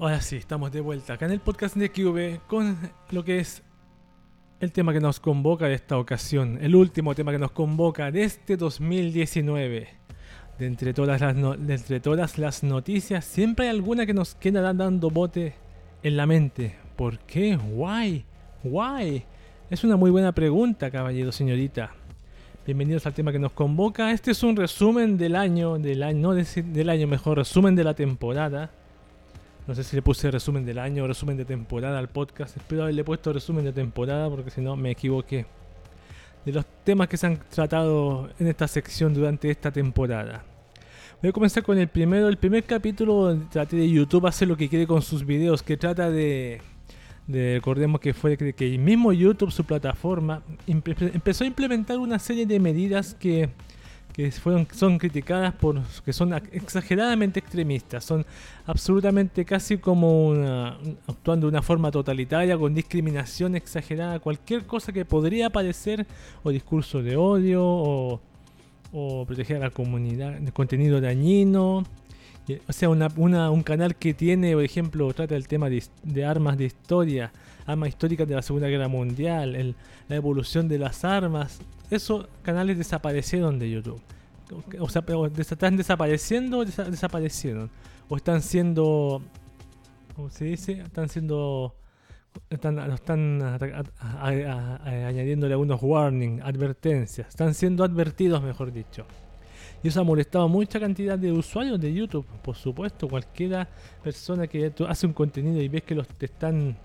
Ahora sí, estamos de vuelta acá en el podcast de QV con lo que es el tema que nos convoca de esta ocasión, el último tema que nos convoca de este 2019. De entre todas las, no- de entre todas las noticias, siempre hay alguna que nos queda dando bote en la mente. ¿Por qué? ¿Why? ¿Why? Es una muy buena pregunta, caballero, señorita. Bienvenidos al tema que nos convoca. Este es un resumen del año, del año, no del año mejor, resumen de la temporada. No sé si le puse resumen del año o resumen de temporada al podcast. Espero haberle puesto resumen de temporada porque si no me equivoqué. De los temas que se han tratado en esta sección durante esta temporada. Voy a comenzar con el primero. El primer capítulo traté de YouTube hacer lo que quiere con sus videos, que trata de... de recordemos que fue que, que mismo YouTube, su plataforma, empezó a implementar una serie de medidas que que fueron, son criticadas por que son exageradamente extremistas, son absolutamente casi como una, actuando de una forma totalitaria, con discriminación exagerada, cualquier cosa que podría parecer o discurso de odio o, o proteger a la comunidad contenido dañino. O sea, una- una- un canal que tiene, por ejemplo, trata el tema de, de armas de historia, armas históricas de la Segunda Guerra Mundial, el- la evolución de las armas. Esos canales desaparecieron de YouTube. O sea, están desapareciendo o desa- desaparecieron. O están siendo. ¿Cómo se dice? Están siendo. Están, están a- a- a- añadiéndole algunos warnings, advertencias. Están siendo advertidos, mejor dicho. Y eso ha molestado a mucha cantidad de usuarios de YouTube. Por supuesto, cualquiera persona que hace un contenido y ves que los te están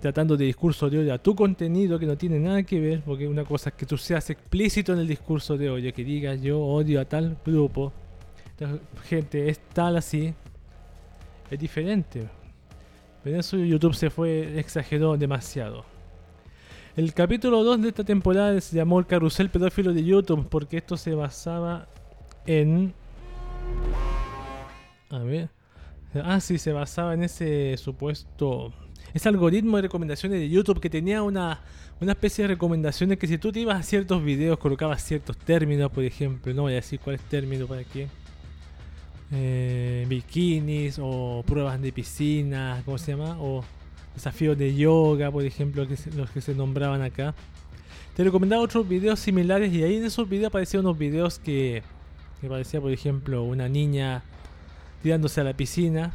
tratando de discurso de odio a tu contenido que no tiene nada que ver, porque una cosa es que tú seas explícito en el discurso de odio, que digas yo odio a tal grupo, esta gente es tal así, es diferente. Pero eso YouTube se fue, exageró demasiado. El capítulo 2 de esta temporada se llamó El carrusel pedófilo de YouTube, porque esto se basaba en... A ver... Ah, sí, se basaba en ese supuesto... Ese algoritmo de recomendaciones de YouTube que tenía una, una especie de recomendaciones que si tú te ibas a ciertos videos, colocabas ciertos términos, por ejemplo, no voy a decir cuál es término para qué. Eh, bikinis o pruebas de piscina, ¿cómo se llama? O desafíos de yoga, por ejemplo, los que se nombraban acá. Te recomendaba otros videos similares y ahí en esos videos aparecían unos videos que, que parecía, por ejemplo, una niña tirándose a la piscina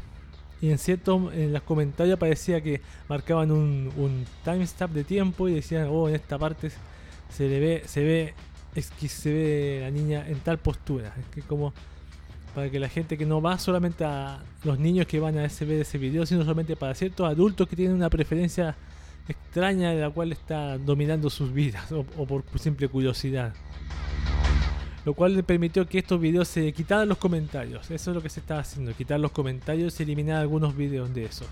y en ciertos en los comentarios parecía que marcaban un, timestamp de tiempo y decían oh en esta parte se le ve se ve es que se ve la niña en tal postura es que como para que la gente que no va solamente a los niños que van a ese, ver ese video sino solamente para ciertos adultos que tienen una preferencia extraña de la cual está dominando sus vidas o por simple curiosidad lo cual le permitió que estos videos se quitaran los comentarios. Eso es lo que se estaba haciendo, quitar los comentarios y eliminar algunos videos de esos.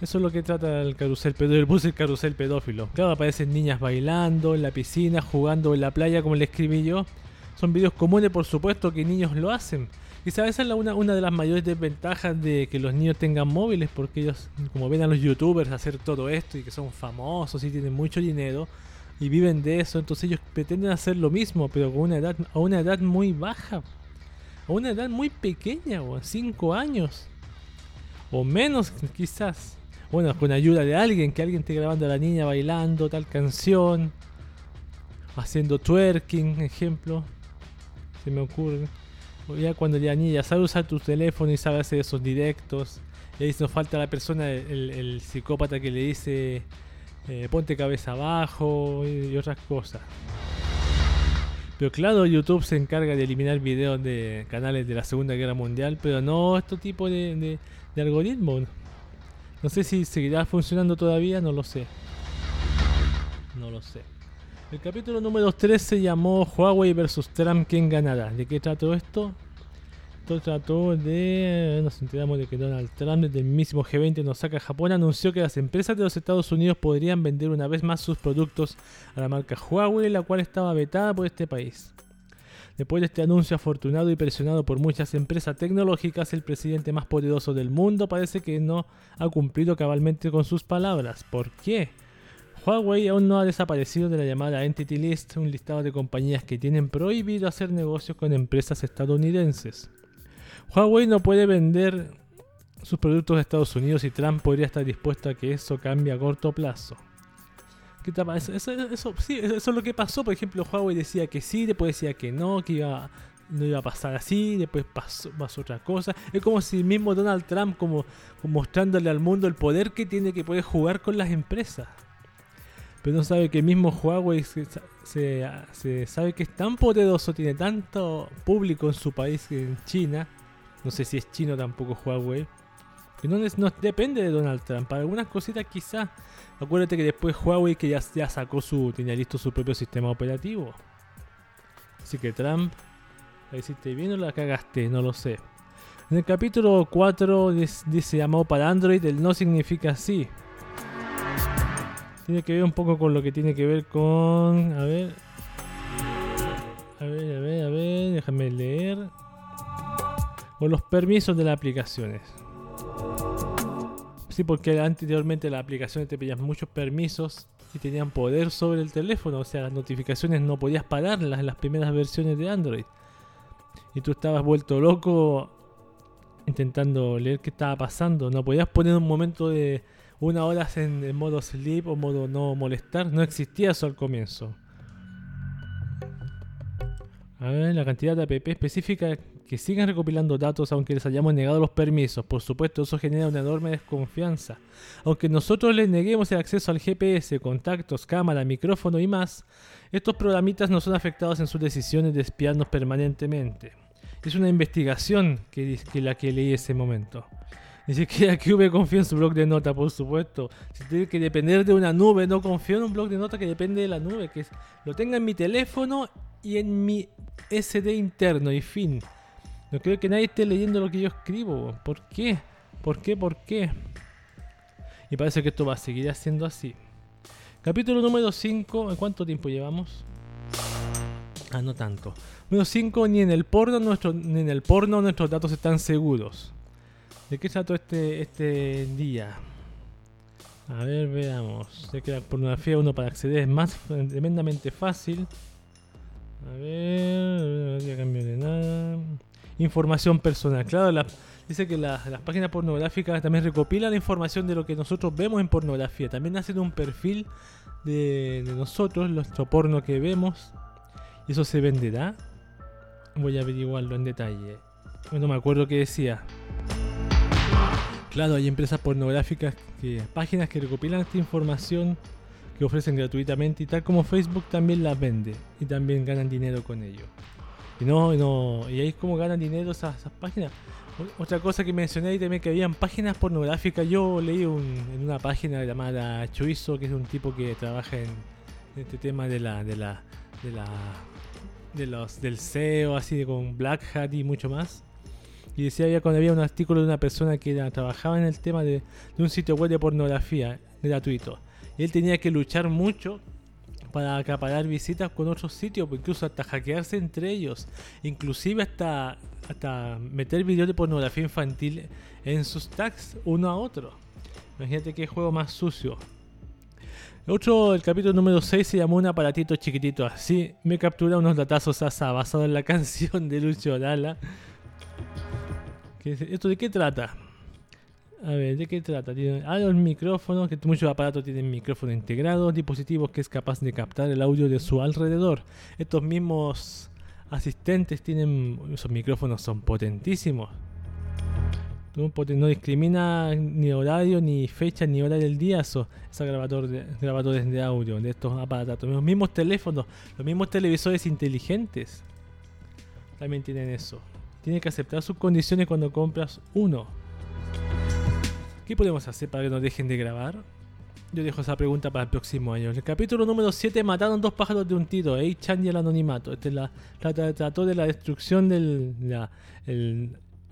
Eso es lo que trata el carrusel pedófilo, el bus el carrusel pedófilo. Claro, aparecen niñas bailando en la piscina, jugando en la playa, como le escribí yo. Son videos comunes, por supuesto, que niños lo hacen. Y sabes, esa es una, una de las mayores desventajas de que los niños tengan móviles, porque ellos, como ven a los youtubers hacer todo esto y que son famosos y tienen mucho dinero, y viven de eso, entonces ellos pretenden hacer lo mismo, pero con una edad, a una edad muy baja, a una edad muy pequeña, o 5 años, o menos quizás. Bueno, con ayuda de alguien, que alguien esté grabando a la niña bailando tal canción, haciendo twerking, ejemplo, se me ocurre. O ya cuando la niña sabe usar tu teléfono y sabe hacer esos directos, y ahí nos falta la persona, el, el psicópata que le dice eh, ponte cabeza abajo y, otras cosas. Pero claro, YouTube se encarga de eliminar videos de canales de la Segunda Guerra Mundial, pero no este tipo de, de, de algoritmo. No sé si seguirá funcionando todavía, no lo sé. No lo sé. El capítulo número 3 se llamó Huawei vs Trump, ¿quién ganará? ¿De qué trató esto? Trató de... Nos enteramos de que Donald Trump desde el mismísimo G20 en Osaka, Japón, anunció que las empresas de los Estados Unidos podrían vender una vez más sus productos a la marca Huawei, la cual estaba vetada por este país. Después de este anuncio afortunado y presionado por muchas empresas tecnológicas, el presidente más poderoso del mundo parece que no ha cumplido cabalmente con sus palabras. ¿Por qué? Huawei aún no ha desaparecido de la llamada Entity List, un listado de compañías que tienen prohibido hacer negocios con empresas estadounidenses. Huawei no puede vender sus productos a Estados Unidos y Trump podría estar dispuesto a que eso cambie a corto plazo. ¿Qué? Eso, es lo que pasó. Por ejemplo, Huawei decía que sí, después decía que no, que iba, no iba a pasar así, después pasó, pasó otra cosa. Es como si mismo Donald Trump, como, mostrándole al mundo el poder que tiene que poder jugar con las empresas. Pero no sabe que mismo Huawei se- se sabe que es tan poderoso, tiene tanto público en su país, en China. No sé si es chino tampoco Huawei. Que no, no depende de Donald Trump. Para algunas cositas quizás. Acuérdate que después Huawei que ya, sacó su. tenía listo su propio sistema operativo. Así que Trump. ¿La hiciste bien o la cagaste? No lo sé. En el capítulo 4 dis- dice llamado para Android, el no significa sí. Tiene que ver un poco con lo que tiene que ver con. A ver. A ver, a ver, a ver. Déjame leer. Con los permisos de las aplicaciones. Sí, porque anteriormente las aplicaciones te pedían muchos permisos y tenían poder sobre el teléfono. O sea, las notificaciones no podías pararlas en las primeras versiones de Android. Y tú estabas vuelto loco intentando leer qué estaba pasando. No podías poner un momento de una hora en, en modo sleep o modo no molestar. No existía eso al comienzo. A ver, la cantidad de app específica que siguen recopilando datos aunque les hayamos negado los permisos. Por supuesto, eso genera una enorme desconfianza. Aunque nosotros les neguemos el acceso al GPS, contactos, cámara, micrófono y más, estos programitas no son afectados en sus decisiones de espiarnos permanentemente. Es una investigación que, que la que leí ese momento. Ni siquiera QV confía en su blog de nota, por supuesto. Si tiene que depender de una nube, no confío en un blog de nota que depende de la nube, que es- lo tenga en mi teléfono y en mi SD interno y fin. No creo que nadie esté leyendo lo que yo escribo. ¿Por qué? ¿Por qué? ¿Por qué? Y parece que esto va a seguir siendo así. Capítulo número 5. ¿En cuánto tiempo llevamos? Ah, no tanto. Número 5. Ni en el porno nuestro, ni en el porno nuestros datos están seguros. ¿De qué trató este, este día? A ver, veamos. Ya que la pornografía uno para acceder es más tremendamente fácil. A ver, no cambio de nada. Información personal. Claro, la- dice que la- las páginas pornográficas también recopilan la información de lo que nosotros vemos en pornografía. También hacen un perfil de, nosotros, nuestro porno que vemos. ¿Y eso se venderá? Voy a averiguarlo en detalle. No me acuerdo qué decía. Claro, hay empresas pornográficas, que, páginas que recopilan esta información que ofrecen gratuitamente y tal como Facebook también las vende y también ganan dinero con ello. Y no, no, y ahí es como ganan dinero esas, páginas. Otra cosa que mencioné ahí también que habían páginas pornográficas. Yo leí un- en una página llamada Chuizo, que es un tipo que trabaja en, este tema de la, de la, de la, de los, del SEO, así de con Black Hat y mucho más. Y decía había cuando había un artículo de una persona que trabajaba en el tema de, un sitio web de pornografía gratuito. Él tenía que luchar mucho para acaparar visitas con otros sitios, pues incluso hasta hackearse entre ellos, inclusive hasta, hasta meter videos de pornografía infantil en sus tags uno a otro. Imagínate qué juego más sucio. Otro, el capítulo número 6 se llamó Un aparatito chiquitito así. Me captura unos datazos asa basado en la canción de Lucho Dalla. ¿Qué es- ¿Esto de qué trata? A ver, ¿de qué trata? Ah, los micrófonos, que muchos aparatos tienen micrófono integrado, dispositivos que es capaz de captar el audio de su alrededor. Estos mismos asistentes tienen, esos micrófonos son potentísimos. No discrimina ni horario, ni fecha, ni hora del día esos, esos grabador de- grabadores de audio de estos aparatos. Los mismos teléfonos, los mismos televisores inteligentes también tienen eso. Tienes que aceptar sus condiciones cuando compras uno. ¿Qué podemos hacer para que nos dejen de grabar? Yo dejo esa pregunta para el próximo año. En el capítulo número 7 mataron dos pájaros de un tiro, Chan y el anonimato. Este es la, trata- trató de la destrucción del la,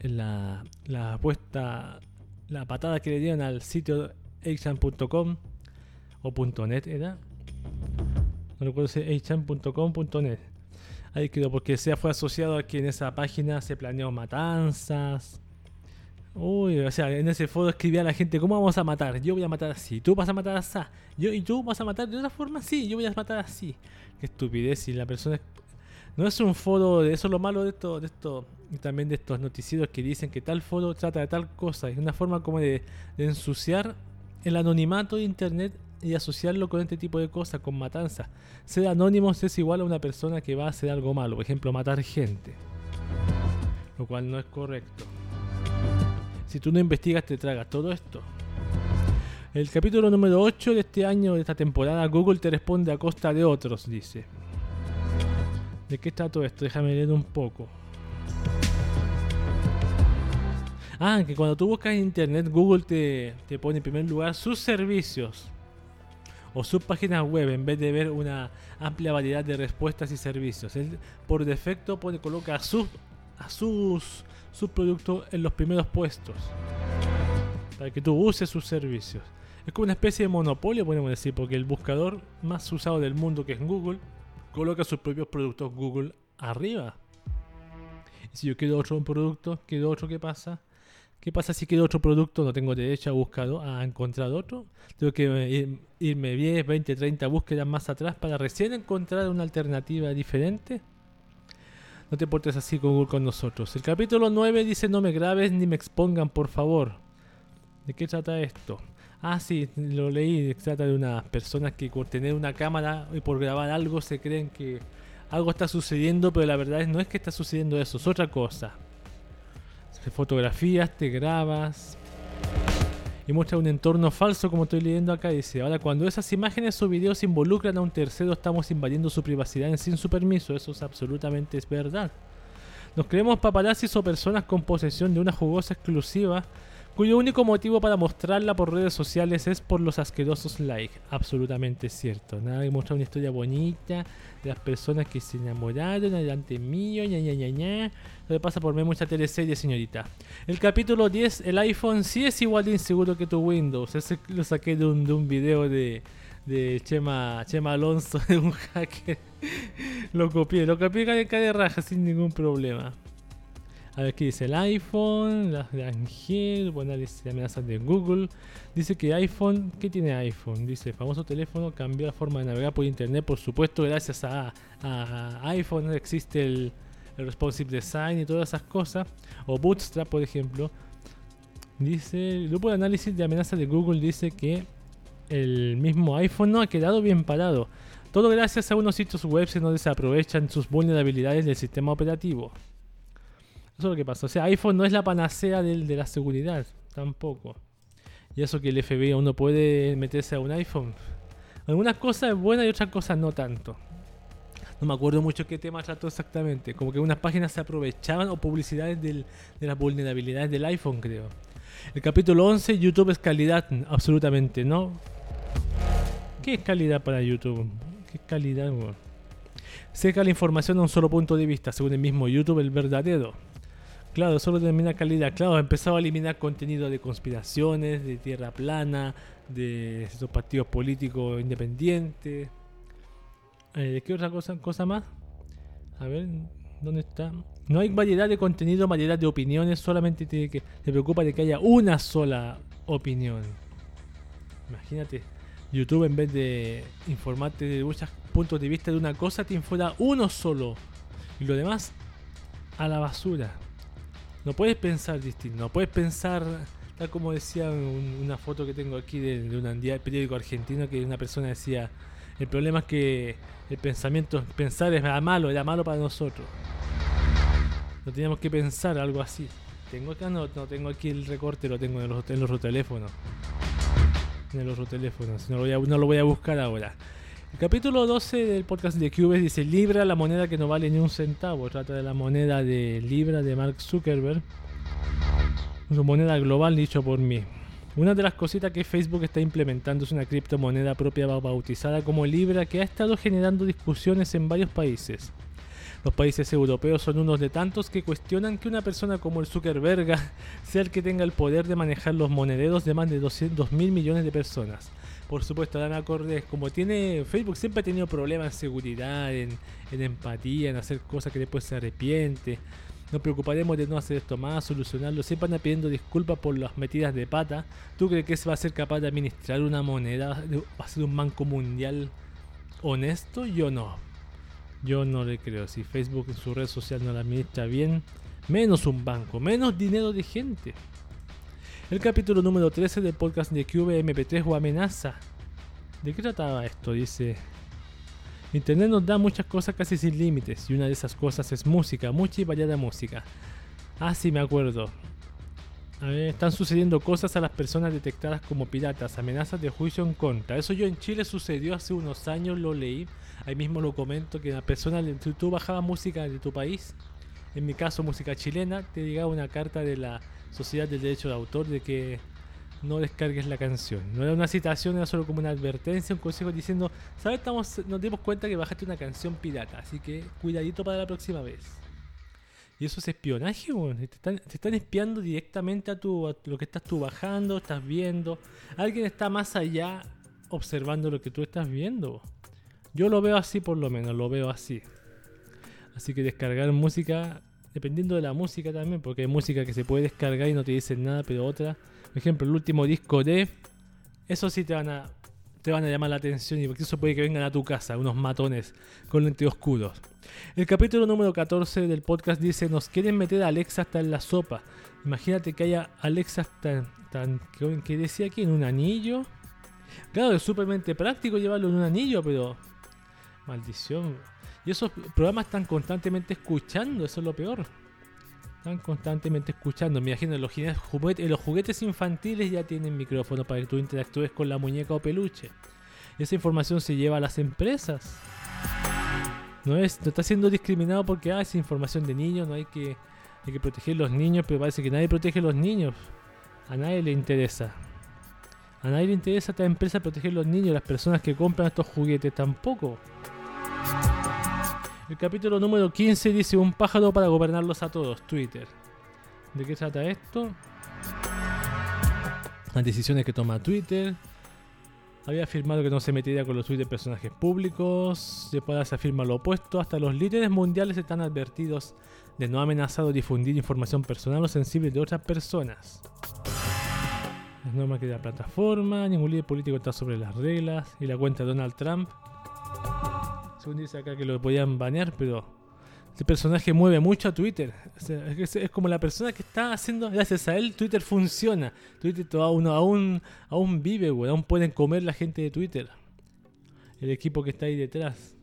la, la apuesta, la patada que le dieron al sitio eichan.com o .net era. No recuerdo si eichan.com .net. Ahí quedó porque se fue asociado a que en esa página se planeó matanzas. Uy, o sea, en ese foro escribía la gente, ¿cómo vamos a matar? Yo voy a matar así, tú vas a matar así, yo y tú vas a matar de otra forma, sí, yo voy a matar así. Qué estupidez, y la persona No es un foro, de eso es lo malo de esto, de esto, y también de estos noticieros que dicen que tal foro trata de tal cosa. Es una forma como de, de ensuciar el anonimato de internet y asociarlo con este tipo de cosas, con matanzas. Ser anónimos es igual a una persona que va a hacer algo malo, por ejemplo, matar gente. Lo cual no es correcto. Si tú no investigas, te tragas todo esto. El capítulo número 8 de este año, de esta temporada, Google te responde a costa de otros, dice. ¿De qué está todo esto? Déjame leer un poco. Ah, que cuando tú buscas en internet, Google te, te pone en primer lugar sus servicios o sus páginas web en vez de ver una amplia variedad de respuestas y servicios. Él por defecto pone, coloca sus, a sus, sus productos en los primeros puestos para que tú uses sus servicios. Es como una especie de monopolio, podemos decir, porque el buscador más usado del mundo, que es Google, coloca sus propios productos Google arriba. Si yo quiero otro producto, quiero otro, ¿qué pasa? ¿Qué pasa si quiero otro producto? No tengo derecho a buscar, a encontrar otro. Tengo que eh, ir- irme 10, 20, 30 búsquedas más atrás para recién encontrar una alternativa diferente. No te portes así Google con nosotros. El capítulo 9 dice no me grabes ni me expongan, por favor. ¿De qué trata esto? Ah, sí, lo leí. Trata de unas personas que por tener una cámara y por grabar algo se creen que algo está sucediendo, pero la verdad es no es que está sucediendo eso, es otra cosa. Te fotografías, te grabas y muestra un entorno falso como estoy leyendo acá. Dice, ahora cuando esas imágenes o videos involucran a un tercero estamos invadiendo su privacidad sin su permiso. Eso es absolutamente es verdad. Nos creemos paparazzis o personas con posesión de una jugosa exclusiva cuyo único motivo para mostrarla por redes sociales es por los asquerosos likes. Absolutamente cierto. Nada de mostrar una historia bonita de las personas que se enamoraron delante mío, ña ña ña ña. Lo que pasa por ver mucha teleserie, señorita. El capítulo 10, el iPhone sí es igual de inseguro que tu Windows. Ese lo saqué de un, de un video de, de Chema, Chema Alonso, de un hacker. lo copié, lo copié acá de raja sin ningún problema. A ver qué dice el iPhone, las de Angel, buen análisis de amenazas de Google. Dice que iPhone, ¿qué tiene iPhone? Dice, famoso teléfono cambió la forma de navegar por internet, por supuesto, gracias a, iPhone existe el, el responsive design y todas esas cosas. O Bootstrap, por ejemplo. Dice, el grupo de análisis de amenazas de Google dice que el mismo iPhone no ha quedado bien parado. Todo gracias a unos sitios web en donde se aprovechan sus vulnerabilidades del sistema operativo. Eso es lo que pasa. O sea, iPhone no es la panacea de, la seguridad, tampoco. Y eso que el FBI aún no puede meterse a un iPhone. Algunas cosas es buena y otras cosas no tanto. No me acuerdo mucho qué tema trató exactamente. Como que unas páginas se aprovechaban o publicidades de las vulnerabilidades del iPhone, creo. El capítulo 11, YouTube es calidad. Absolutamente no. ¿Qué es calidad para YouTube? ¿Qué calidad? Seca la información a un solo punto de vista, según el mismo YouTube, el verdadero. Claro, solo determina calidad. Claro, ha empezado a eliminar contenido de conspiraciones, de tierra plana, de estos partidos políticos independientes. Eh, ¿Qué otra cosa, cosa más? A ver, ¿dónde está? No hay variedad de contenido, variedad de opiniones, solamente tiene que, se preocupa de que haya una sola opinión. Imagínate, YouTube en vez de informarte de muchos puntos de vista de una cosa, te informa uno solo. Y lo demás, a la basura. No puedes pensar distinto, no puedes pensar, tal como decía un- una foto que tengo aquí de, un periódico argentino, que una persona decía, el problema es que el pensamiento, pensar era malo, era malo para nosotros. No teníamos que pensar algo así. Tengo acá, no, no tengo aquí el recorte, lo tengo en los, en los teléfonos. En los teléfonos, no lo, voy a, no lo voy a buscar ahora. El capítulo 12 del podcast de Cubes dice Libra, la moneda que no vale ni un centavo. Trata de la moneda de Libra de Mark Zuckerberg. Su moneda global dicho por mí. Una de las cositas que Facebook está implementando es una criptomoneda propia ba- bautizada como Libra que ha estado generando discusiones en varios países. Los países europeos son unos de tantos que cuestionan que una persona como el Zuckerberg sea el que tenga el poder de manejar los monederos de más de 200 mil millones de personas. Por supuesto, me acordé, como tiene Facebook siempre ha tenido problemas en seguridad, en, en empatía, en hacer cosas que después se arrepiente. Nos preocuparemos de no hacer esto más, solucionarlo. Siempre anda pidiendo disculpas por las metidas de pata. ¿Tú crees que se va a ser capaz de administrar una moneda? ¿Va a ser un banco mundial honesto? Yo no. Yo no le creo. Si Facebook en su red social no la administra bien, menos un banco, menos dinero de gente. El capítulo número 13 del podcast de QVMP3 o amenaza. ¿De qué trataba esto? Dice... Internet nos da muchas cosas casi sin límites y una de esas cosas es música, mucha y variada música. Ah, sí, me acuerdo. A ver, están sucediendo cosas a las personas detectadas como piratas, amenazas de juicio en contra. Eso yo en Chile sucedió hace unos años, lo leí. Ahí mismo lo comento, que la persona, si tú bajabas música de tu país, en mi caso música chilena, te llegaba una carta de la Sociedad del Derecho de Autor de que no descargues la canción. No era una citación, era solo como una advertencia, un consejo diciendo, ¿sabes? Estamos, nos dimos cuenta que bajaste una canción pirata, así que cuidadito para la próxima vez. Y eso es espionaje, weón. Te están, te están espiando directamente a, tu, a lo que estás tú bajando, estás viendo. Alguien está más allá observando lo que tú estás viendo. Yo lo veo así por lo menos, lo veo así. Así que descargar música, dependiendo de la música también, porque hay música que se puede descargar y no te dicen nada, pero otra, por ejemplo, el último disco de, eso sí te van a te van a llamar la atención y porque eso puede que vengan a tu casa, unos matones con lentes oscuros. El capítulo número 14 del podcast dice, nos quieren meter a Alexa hasta en la sopa. Imagínate que haya Alexa tan, tan que decía aquí en un anillo. Claro, es súpermente práctico llevarlo en un anillo, pero... Maldición. Y esos programas están constantemente escuchando, eso es lo peor. Están constantemente escuchando. Me imagino, los, juguetes, los juguetes infantiles ya tienen micrófono para que tú interactúes con la muñeca o peluche. Esa información se lleva a las empresas. No, es, no está siendo discriminado porque ah, es información de niños, no hay que, hay que proteger los niños, pero parece que nadie protege a los niños. A nadie le interesa. A nadie le interesa a esta empresa proteger a los niños, las personas que compran estos juguetes tampoco. El capítulo número 15 dice un pájaro para gobernarlos a todos, Twitter. ¿De qué trata esto? Las decisiones que toma Twitter. Había afirmado que no se metería con los tweets de personajes públicos. Después se afirma lo opuesto. Hasta los líderes mundiales están advertidos de no amenazar o difundir información personal o sensible de otras personas. Las normas que la plataforma. Ningún líder político está sobre las reglas. Y la cuenta de Donald Trump acá que lo podían banear, pero este personaje mueve mucho a Twitter. O sea, es, como la persona que está haciendo, gracias a él, Twitter funciona. Twitter aún, aún, aún vive, güey. Aún pueden comer la gente de Twitter. El equipo que está ahí detrás.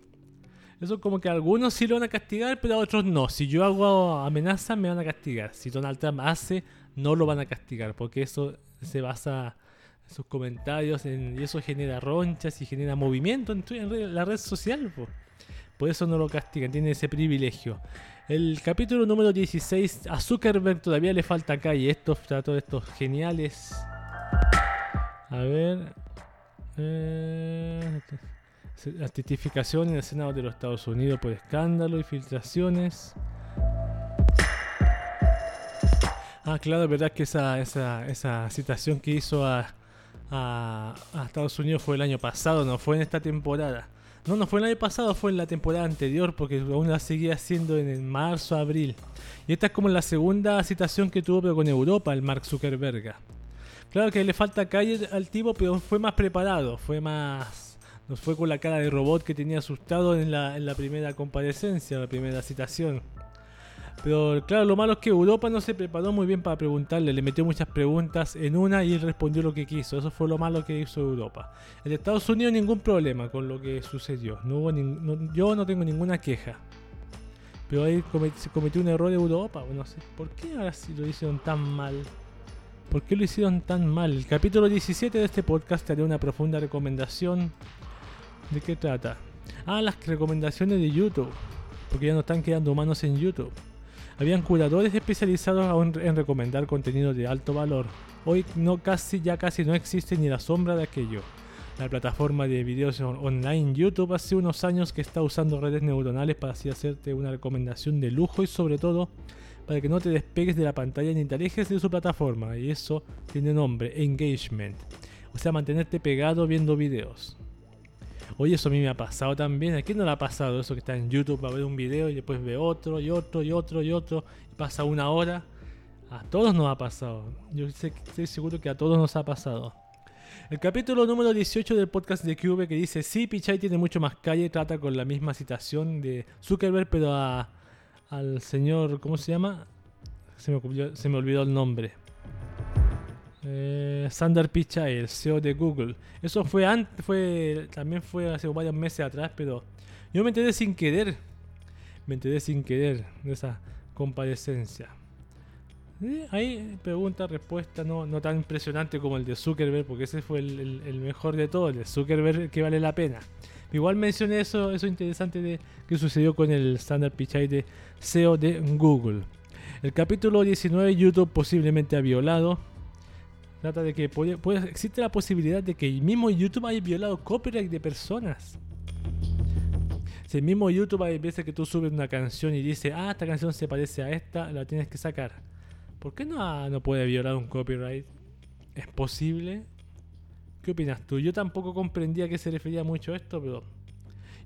Eso como que algunos sí lo van a castigar, pero a otros no. Si yo hago amenaza, me van a castigar. Si Donald Trump hace, no lo van a castigar. Porque eso se basa sus comentarios en, y eso genera ronchas y genera movimiento en, la red social. Po. Por eso no lo castigan, tiene ese privilegio. El capítulo número 16, a Zuckerberg todavía le falta calle. Estos tratos estos geniales. A ver. Eh, la testificación en el Senado de los Estados Unidos por escándalo y filtraciones. Ah, claro, verdad que esa, esa, esa citación que hizo a, a, Estados Unidos fue el año pasado, no fue en esta temporada. No, no fue el año pasado, fue en la temporada anterior, porque aún la seguía haciendo en el marzo, abril. Y esta es como la segunda citación que tuvo, pero con Europa, el Mark Zuckerberg. Claro que le falta calle al tipo, pero fue más preparado, fue más. Nos fue con la cara de robot que tenía asustado en la, en la primera comparecencia, la primera citación. Pero claro, lo malo es que Europa no se preparó muy bien para preguntarle, le metió muchas preguntas en una y él respondió lo que quiso. Eso fue lo malo que hizo Europa. En Estados Unidos ningún problema con lo que sucedió. No hubo yo no tengo ninguna queja. Pero ahí se cometió un error de Europa. ¿por qué ahora sí lo hicieron tan mal? ¿Por qué lo hicieron tan mal? El capítulo 17 de este podcast te haré una profunda recomendación. ¿De qué trata? Ah, las recomendaciones de YouTube. Porque ya no están quedando humanos en YouTube. Habían curadores especializados en recomendar contenido de alto valor. Hoy no casi ya casi no existe ni la sombra de aquello. La plataforma de videos online YouTube hace unos años que está usando redes neuronales para así hacerte una recomendación de lujo y sobre todo para que no te despegues de la pantalla ni te alejes de su plataforma. Y eso tiene nombre, engagement. O sea, mantenerte pegado viendo videos. Oye, eso a mí me ha pasado también. ¿A quién no le ha pasado eso que está en YouTube para ver un video y después ve otro y otro y otro y otro y pasa una hora? A todos nos ha pasado. Yo sé, estoy seguro que a todos nos ha pasado. El capítulo número 18 del podcast de Cube que dice, sí, Pichai tiene mucho más calle, trata con la misma citación de Zuckerberg, pero a- al señor, ¿cómo se llama? Se me, ocurrió- se me olvidó el nombre. Eh, Sander Pichai, el CEO de Google. Eso fue antes, fue, también fue hace varios meses atrás, pero yo me enteré sin querer. Me enteré sin querer de esa comparecencia. Eh, ahí pregunta, respuesta, no, no tan impresionante como el de Zuckerberg, porque ese fue el, el- el mejor de todos, el de Zuckerberg que vale la pena. Igual mencioné eso, eso interesante de que sucedió con el Standard Pichai de CEO de Google. El capítulo 19, YouTube posiblemente ha violado. Trata de que puede- puede- existe la posibilidad de que el mismo YouTube haya violado copyright de personas. Si el mismo YouTube hay veces que tú subes una canción y dice, ah, esta canción se parece a esta, la tienes que sacar. ¿Por qué no, no puede violar un copyright? ¿Es posible? ¿Qué opinas tú? Yo tampoco comprendía a qué se refería mucho esto, pero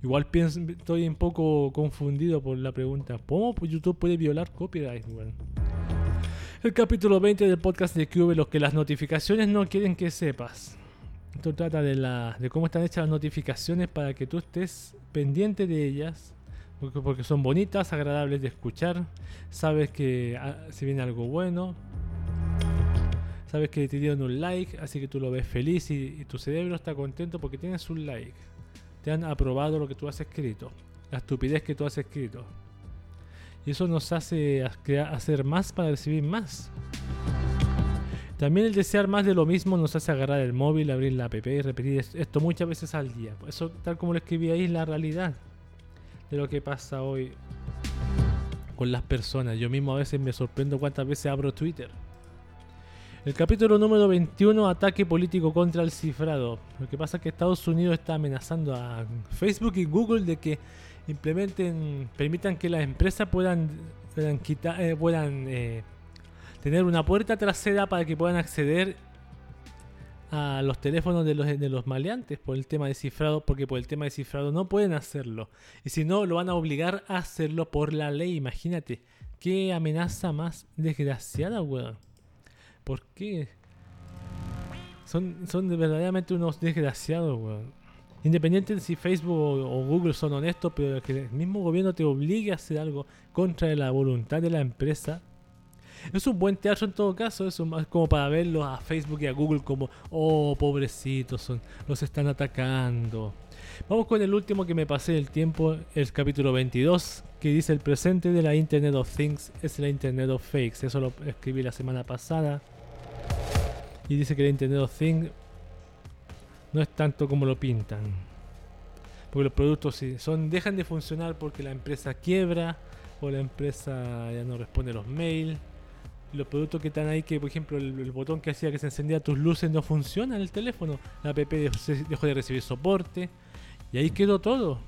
igual pienso, estoy un poco confundido por la pregunta. ¿Cómo YouTube puede violar copyright? Bueno. El capítulo 20 del podcast de Cube, los que las notificaciones no quieren que sepas. Esto trata de, la, cómo están hechas las notificaciones para que tú estés pendiente de ellas, porque, porque son bonitas, agradables de escuchar, sabes que ah, si viene algo bueno, sabes que te dieron un like, así que tú lo ves feliz y, y tu cerebro está contento porque tienes un like. Te han aprobado lo que tú has escrito, la estupidez que tú has escrito. Y eso nos hace hacer más para recibir más. También el desear más de lo mismo nos hace agarrar el móvil, abrir la app y repetir es- esto muchas veces al día. Eso, tal como lo escribí ahí, es la realidad de lo que pasa hoy con las personas. Yo mismo a veces me sorprendo cuántas veces abro Twitter. El capítulo número 21, ataque político contra el cifrado. Lo que pasa es que Estados Unidos está amenazando a Facebook y Google de que implementen, permitan que las empresas puedan, puedan quitar, eh, puedan eh, tener una puerta trasera para que puedan acceder a los teléfonos de los, de los maleantes por el tema de cifrado, porque por el tema de cifrado no pueden hacerlo. Y si no, lo van a obligar a hacerlo por la ley. Imagínate, qué amenaza más desgraciada, weón. ¿Por qué? Son, son de verdaderamente unos desgraciados, weón. Independiente de si Facebook o, Google son honestos, pero que el mismo gobierno te obligue a hacer algo contra la voluntad de la empresa. Es un buen teatro en todo caso, es es como para verlos a Facebook y a Google como, oh, pobrecitos, los están atacando. Vamos con el último que me pasé el tiempo, el capítulo 22, que dice el presente de la Internet of Things es la Internet of Fakes. Eso lo escribí la semana pasada. Y dice que la Internet of Things no es tanto como lo pintan. Porque los productos son, dejan de funcionar porque la empresa quiebra o la empresa ya no responde a los mails. Los productos que están ahí, que por ejemplo el, el botón que hacía que se encendía tus luces no funciona en el teléfono. La app dejó de recibir soporte. Y ahí quedó todo.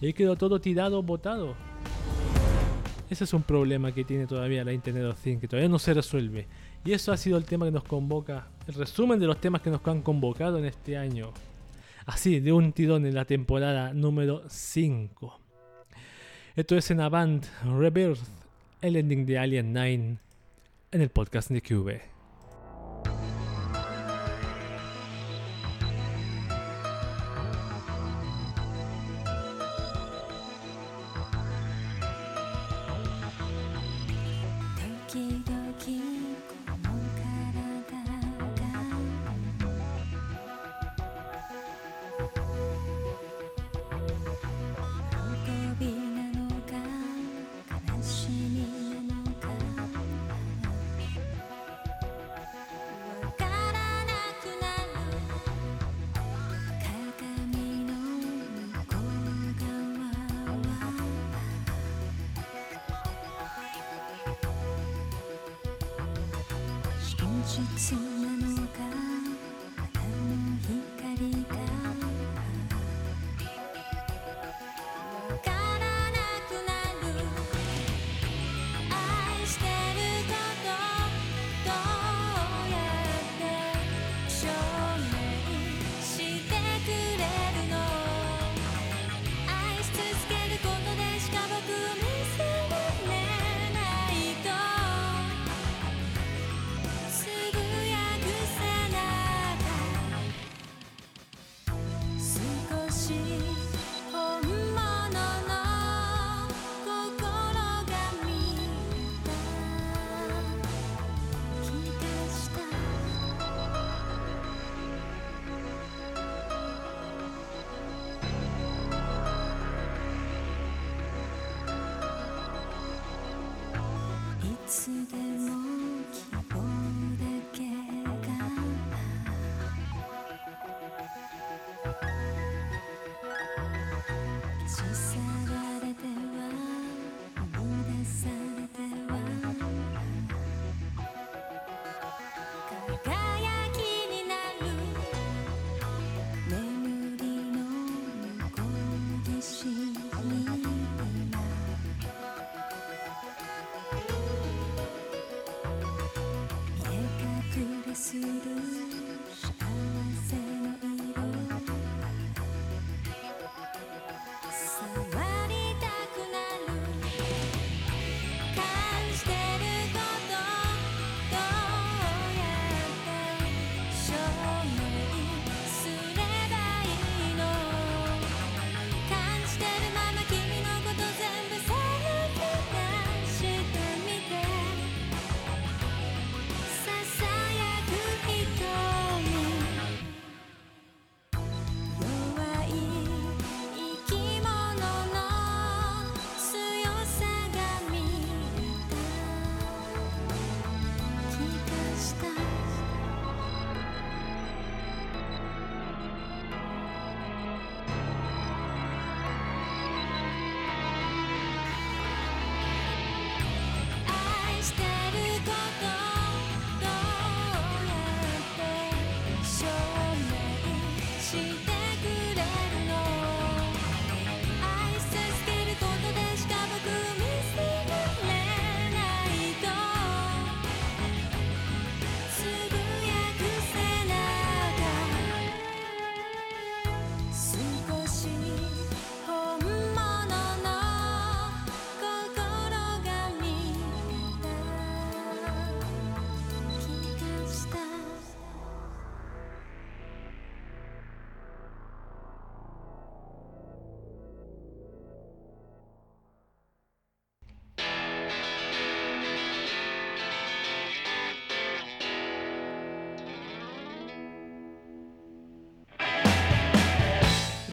Y ahí quedó todo tirado, botado. Ese es un problema que tiene todavía la Internet of Things, que todavía no se resuelve. Y eso ha sido el tema que nos convoca, el resumen de los temas que nos han convocado en este año. Así, de un tirón en la temporada número 5. Esto es en Avant Rebirth, el ending de Alien 9, en el podcast de Cube.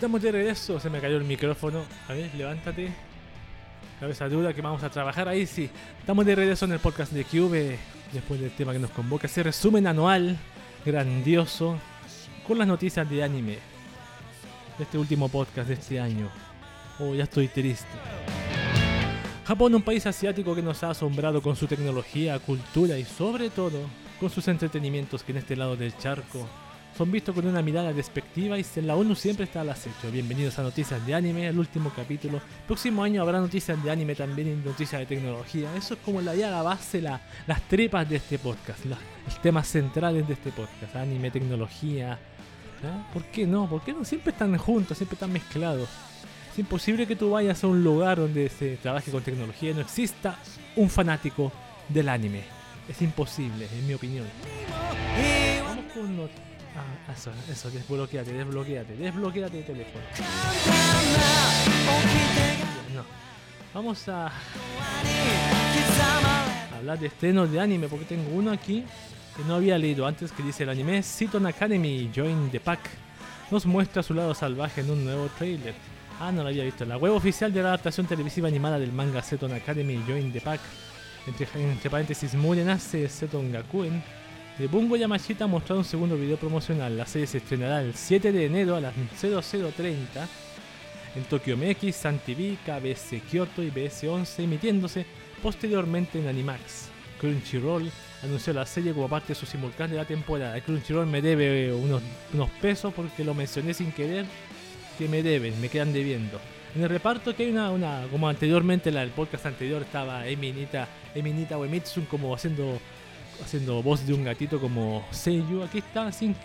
Estamos de regreso, se me cayó el micrófono. A ver, levántate. Cabeza dura que vamos a trabajar ahí, sí. Estamos de regreso en el podcast de Cube. Después del tema que nos convoca, ese resumen anual grandioso con las noticias de anime. Este último podcast de este año. Oh, ya estoy triste. Japón, un país asiático que nos ha asombrado con su tecnología, cultura y sobre todo con sus entretenimientos que en este lado del charco son vistos con una mirada despectiva y la ONU siempre está al acecho. Bienvenidos a Noticias de Anime, el último capítulo. Próximo año habrá noticias de anime también y noticias de tecnología. Eso es como la, ya la base, la- las trepas de este podcast, la- los temas centrales de este podcast. Anime, tecnología. ¿Ah? ¿Por qué no? ¿Por qué no? Siempre están juntos, siempre están mezclados. Es imposible que tú vayas a un lugar donde se trabaje con tecnología y no exista un fanático del anime. Es imposible, en mi opinión. Vamos con Ah, eso, eso, desbloqueate, desbloqueate, desbloqueate el teléfono. No. Vamos a hablar de estrenos de anime porque tengo uno aquí que no había leído antes que dice el anime Seaton Academy Join the Pack. Nos muestra su lado salvaje en un nuevo trailer. Ah, no lo había visto. La web oficial de la adaptación televisiva animada del manga Seton Academy Join the Pack. Entre, entre paréntesis, Muren hace Seton Gakuen. De Bungo Yamashita mostrado un segundo video promocional. La serie se estrenará el 7 de enero a las 0030 en Tokyo MX, Sun TV, KBS Kyoto y BS11, emitiéndose posteriormente en Animax. Crunchyroll anunció la serie como parte de su simulcast de la temporada. Crunchyroll me debe unos, pesos porque lo mencioné sin querer, que me deben, me quedan debiendo. En el reparto que hay una, como anteriormente, la del podcast anterior estaba Eminita, Eminita Uemitsun como haciendo haciendo voz de un gatito como Seiyu. Aquí está sin,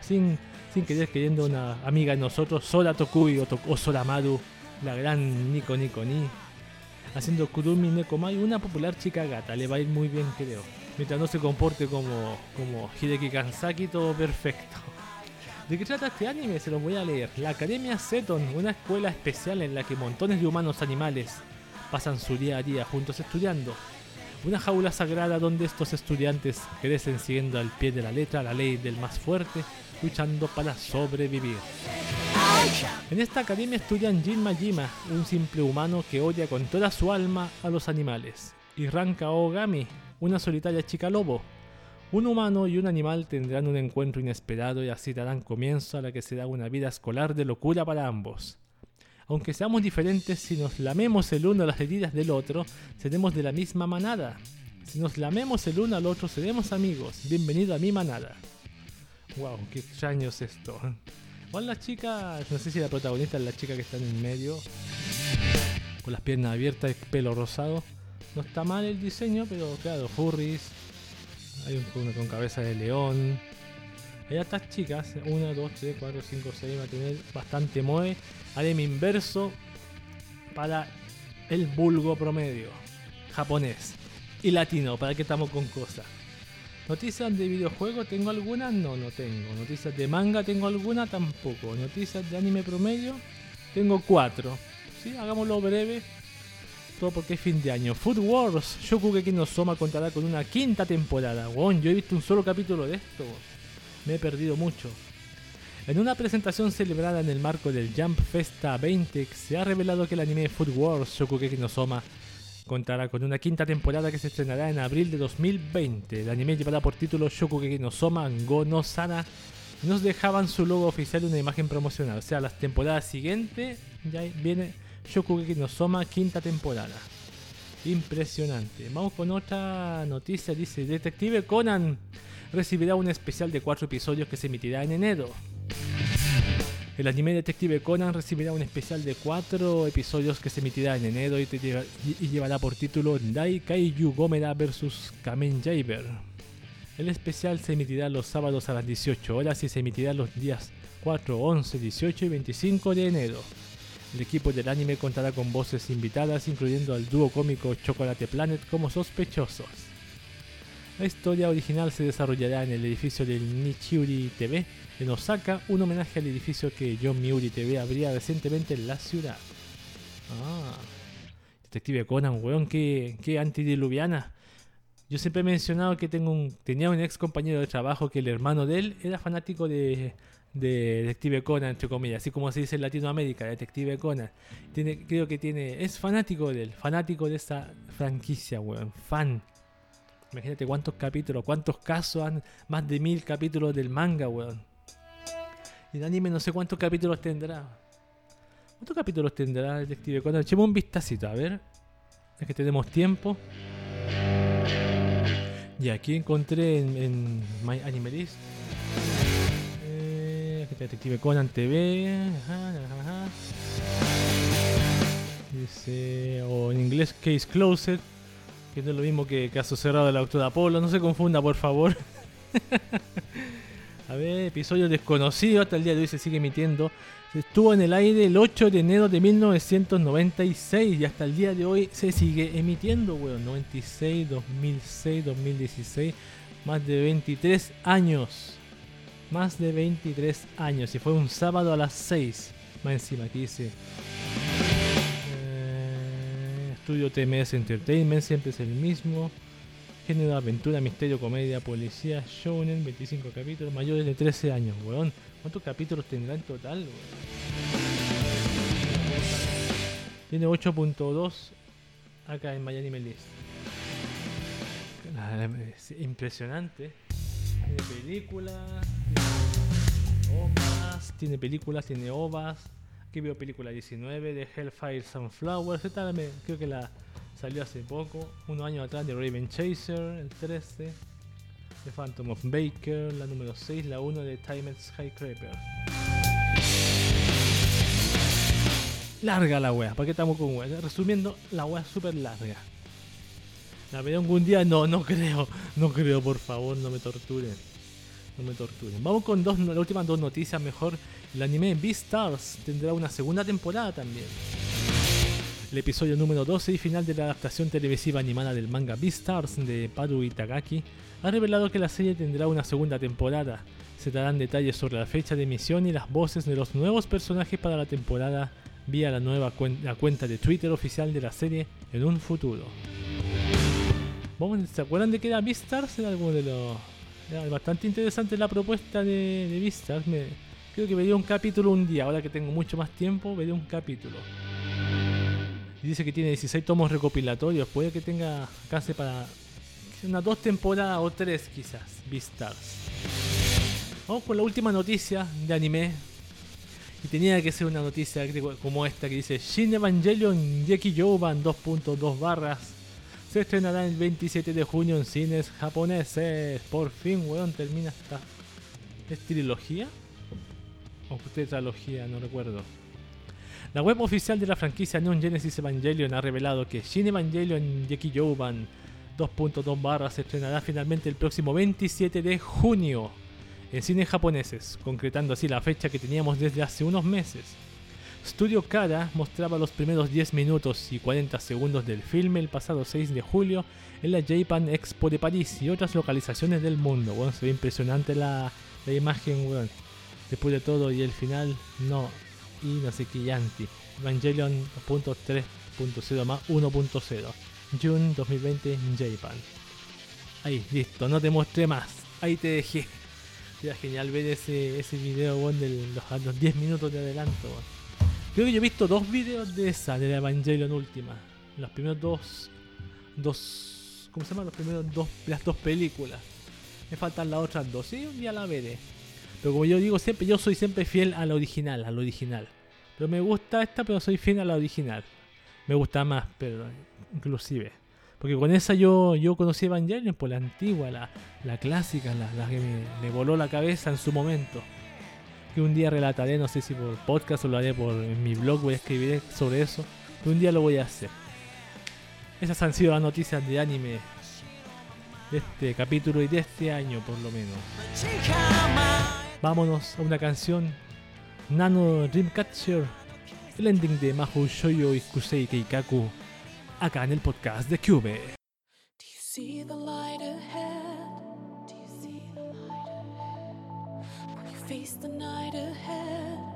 sin, sin, querer queriendo una amiga de nosotros, Sora Tokubi o, o Soramaru, la gran Nico Nico Ni. Haciendo Kurumi Nekomai, una popular chica gata, le va a ir muy bien creo. Mientras no se comporte como, como Hideki Kansaki, todo perfecto. ¿De qué trata este anime? Se lo voy a leer. La Academia Seton, una escuela especial en la que montones de humanos animales pasan su día a día juntos estudiando. Una jaula sagrada donde estos estudiantes crecen siguiendo al pie de la letra la ley del más fuerte, luchando para sobrevivir. En esta academia estudian Jin Majima, un simple humano que odia con toda su alma a los animales. y Ranka Ogami, una solitaria chica lobo. Un humano y un animal tendrán un encuentro inesperado y así darán comienzo a la que será una vida escolar de locura para ambos. Aunque seamos diferentes, si nos lamemos el uno las heridas del otro, seremos de la misma manada. Si nos lamemos el uno al otro, seremos amigos. Bienvenido a mi manada. Wow, qué extraño es esto. Igual la chica, no sé si la protagonista es la chica que está en el medio, con las piernas abiertas, pelo rosado. No está mal el diseño, pero claro, furries. Hay un- una con cabeza de león. Hay estas chicas, 1, 2, 3, 4, 5, 6, va a tener bastante moe. Harem inverso para el vulgo promedio. Japonés y latino, para que estamos con cosas. Noticias de videojuegos, ¿tengo algunas? No, no tengo. Noticias de manga, ¿tengo alguna? Tampoco. Noticias de anime promedio, tengo cuatro. Sí, hagámoslo breve. Todo porque es fin de año. Food Wars, Shokugeki no Soma contará con una quinta temporada. Weón, yo he visto un solo capítulo de esto. Me he perdido mucho. En una presentación celebrada en el marco del Jump Festa 20, se ha revelado que el anime Food Wars Shokugeki no Soma contará con una quinta temporada que se estrenará en abril de 2020. El anime llevará por título Shokugeki no Soma Go no Sana. Nos dejaban su logo oficial y una imagen promocional. O sea, las temporadas siguientes ya viene Shokugeki no Soma quinta temporada. Impresionante. Vamos con otra noticia. Dice, Detective Conan recibirá un especial de cuatro episodios que se emitirá en enero. El anime Detective Conan recibirá un especial de cuatro episodios que se emitirá en enero y, llevará por título Dai Kaiju Gomera vs Kamen Rider. El especial se emitirá los sábados a las 18 horas y se emitirá los días 4, 11, 18 y 25 de enero. El equipo del anime contará con voces invitadas, incluyendo al dúo cómico Chocolate Planet como sospechosos. La historia original se desarrollará en el edificio del Nichiuri TV en Osaka, un homenaje al edificio que John Miuri TV abría recientemente en la ciudad. Ah, Detective Conan, weón, qué, qué antidiluviana. Yo siempre he mencionado que tengo un, tenía un ex compañero de trabajo que el hermano de él era fanático de, de Detective Conan, entre comillas, así como se dice en Latinoamérica, Detective Conan. Creo que tiene, es fanático de él, fanático de esa franquicia, weón, fan. Imagínate cuántos capítulos, cuántos casos han, más de mil capítulos del manga, weón. Y el anime no sé cuántos capítulos tendrá. ¿Cuántos capítulos tendrá Detective Conan? Echemos un vistacito, a ver. Es que tenemos tiempo. Y aquí encontré en, en My Anime Detective Conan TV. Ajá, ajá. Dice, o en inglés Case Closed, que no es lo mismo que Caso Cerrado de la Doctora Apolo. No se confunda, por favor. A ver, episodio desconocido, hasta el día de hoy se sigue emitiendo. Estuvo en el aire el 8 de enero de 1996 y hasta el día de hoy se sigue emitiendo, weón. 96, 2006, 2016, más de 23 años. Más de 23 años y fue un sábado a las 6. Más encima aquí dice. eh, Estudio TMS Entertainment, siempre es el mismo. Género aventura, misterio, comedia, policía, shounen, 25 capítulos, mayores de 13 años, weón. ¿Cuántos capítulos tendrá en total? Tiene 8.2 acá en Miami List. Es Impresionante. Tiene películas, tiene ovas, tiene películas, tiene ovas. Aquí veo película 19 de Hellfire Sunflowers. Esta me- creo que la salió hace poco, unos años atrás de Raven Chaser, el 13. The Phantom of Baker, la número 6, la 1 de Time Skycraper. Larga la wea, ¿para qué estamos con wea? Resumiendo, la wea es súper larga. ¿La veré algún día? No, no creo. No creo, por favor, no me torturen. No me torturen. Vamos con dos, las últimas dos noticias mejor. El anime Beastars tendrá una segunda temporada también. El episodio número 12 y final de la adaptación televisiva animada del manga Beastars de Paru Itagaki ha revelado que la serie tendrá una segunda temporada. Se darán detalles sobre la fecha de emisión y las voces de los nuevos personajes para la temporada vía la nueva cuen- la cuenta de Twitter oficial de la serie en un futuro. ¿Se acuerdan de que era Beastars? Era algo de los... Era bastante interesante la propuesta de, de Beastars. Creo que vería un capítulo un día. Ahora que tengo mucho más tiempo, veré un capítulo. Dice que tiene 16 tomos recopilatorios. Puede que tenga alcance para unas dos temporadas o tres quizás. Beastars. Vamos con la última noticia de anime. Y tenía que ser una noticia como esta que dice Shin Evangelion Yeki Youban 2.2 barras. Se estrenará el 27 de junio en cines japoneses. Por fin, weón, termina esta. ¿Es trilogía? O tetralogía, no recuerdo. La web oficial de la franquicia Neon Genesis Evangelion ha revelado que Shin Evangelion Yeki Youban 2.2 barras se estrenará finalmente el próximo 27 de junio en cines japoneses, concretando así la fecha que teníamos desde hace unos meses. Studio Kara mostraba los primeros 10 minutos y 40 segundos del filme el pasado 6 de julio en la Japan Expo de París y otras localizaciones del mundo. Bueno, se ve impresionante la, la imagen, weón. Después de todo y el final, no. Y no sé qué yanti. Evangelion 3.0 más 1.0. June 2020 en Japan. Ahí, listo, no te mostré más. Ahí te dejé. Era genial ver ese, ese video, weón, de los 10 minutos de adelanto, weón. Creo que yo he visto dos videos de esa, de la Evangelion última. Los primeros dos. Dos. ¿Cómo se llama? Los primeros dos. Las dos películas. Me faltan las otras dos. Sí, un día la veré. Pero como yo digo siempre, yo soy siempre fiel a la original, al original. Pero me gusta esta, pero soy fiel a la original. Me gusta más, pero inclusive. Porque con esa yo, yo conocí Evangelion por la antigua, la, la clásica, la, que me, me voló la cabeza en su momento que un día relataré, no sé si por podcast o lo haré por en mi blog, voy a escribir sobre eso, que un día lo voy a hacer. Esas han sido las noticias de anime de este capítulo y de este año por lo menos. Vámonos a una canción Nano Dreamcatcher, el ending de Mahou Shoyo y Kusei Keikaku, acá en el podcast de Cube. Face the night ahead?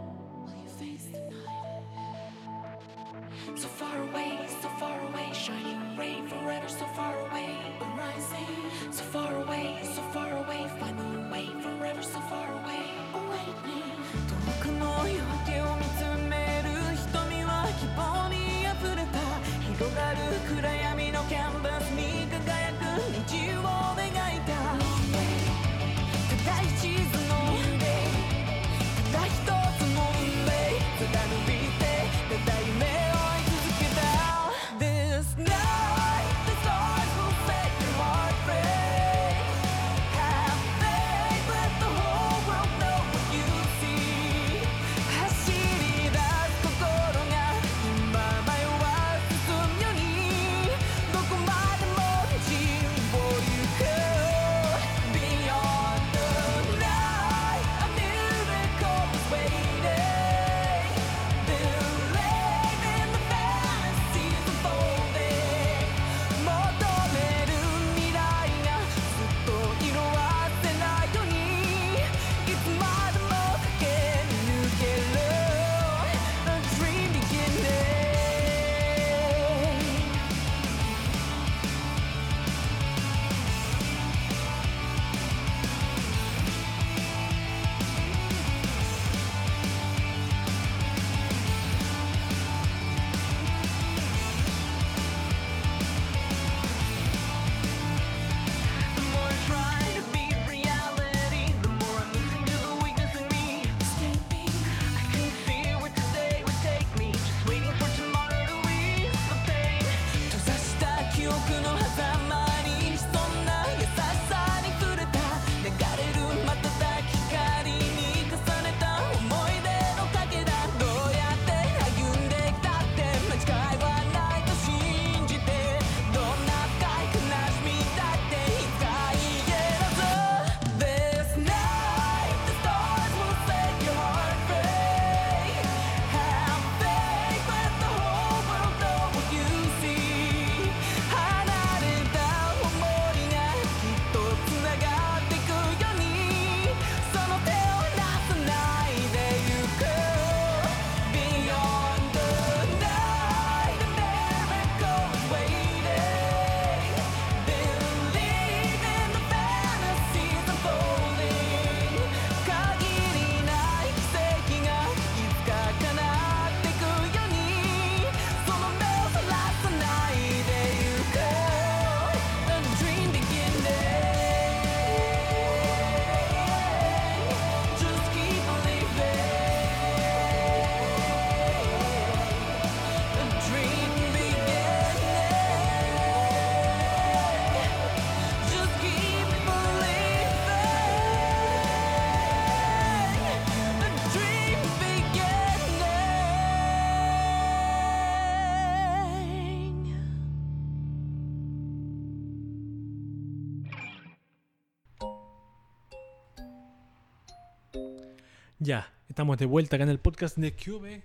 Ya, estamos de vuelta acá en el podcast de Cube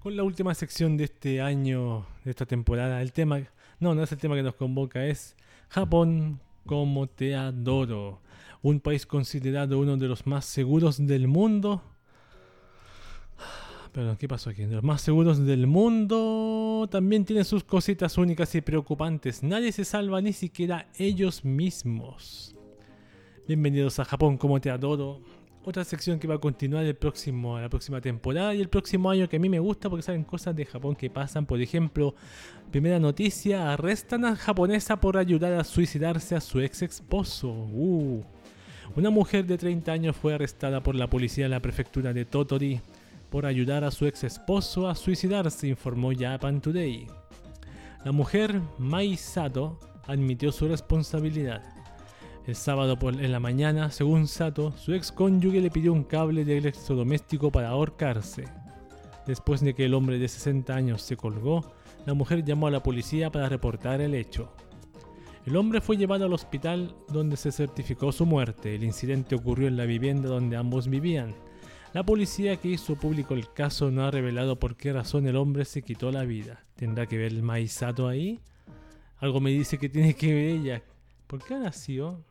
con la última sección de este año, de esta temporada. El tema, no, no es el tema que nos convoca, es Japón como te adoro. Un país considerado uno de los más seguros del mundo. Perdón, ¿qué pasó aquí? De los más seguros del mundo también tiene sus cositas únicas y preocupantes. Nadie se salva, ni siquiera ellos mismos. Bienvenidos a Japón como te adoro otra sección que va a continuar el próximo, la próxima temporada y el próximo año que a mí me gusta porque saben cosas de Japón que pasan. Por ejemplo, primera noticia, arrestan a japonesa por ayudar a suicidarse a su ex esposo. Uh. Una mujer de 30 años fue arrestada por la policía en la prefectura de Totori por ayudar a su ex esposo a suicidarse, informó Japan Today. La mujer, Mai Sato, admitió su responsabilidad. El sábado por en la mañana, según Sato, su ex cónyuge le pidió un cable de electrodoméstico para ahorcarse. Después de que el hombre de 60 años se colgó, la mujer llamó a la policía para reportar el hecho. El hombre fue llevado al hospital donde se certificó su muerte. El incidente ocurrió en la vivienda donde ambos vivían. La policía que hizo público el caso no ha revelado por qué razón el hombre se quitó la vida. ¿Tendrá que ver el Maisato ahí? Algo me dice que tiene que ver ella. ¿Por qué nació?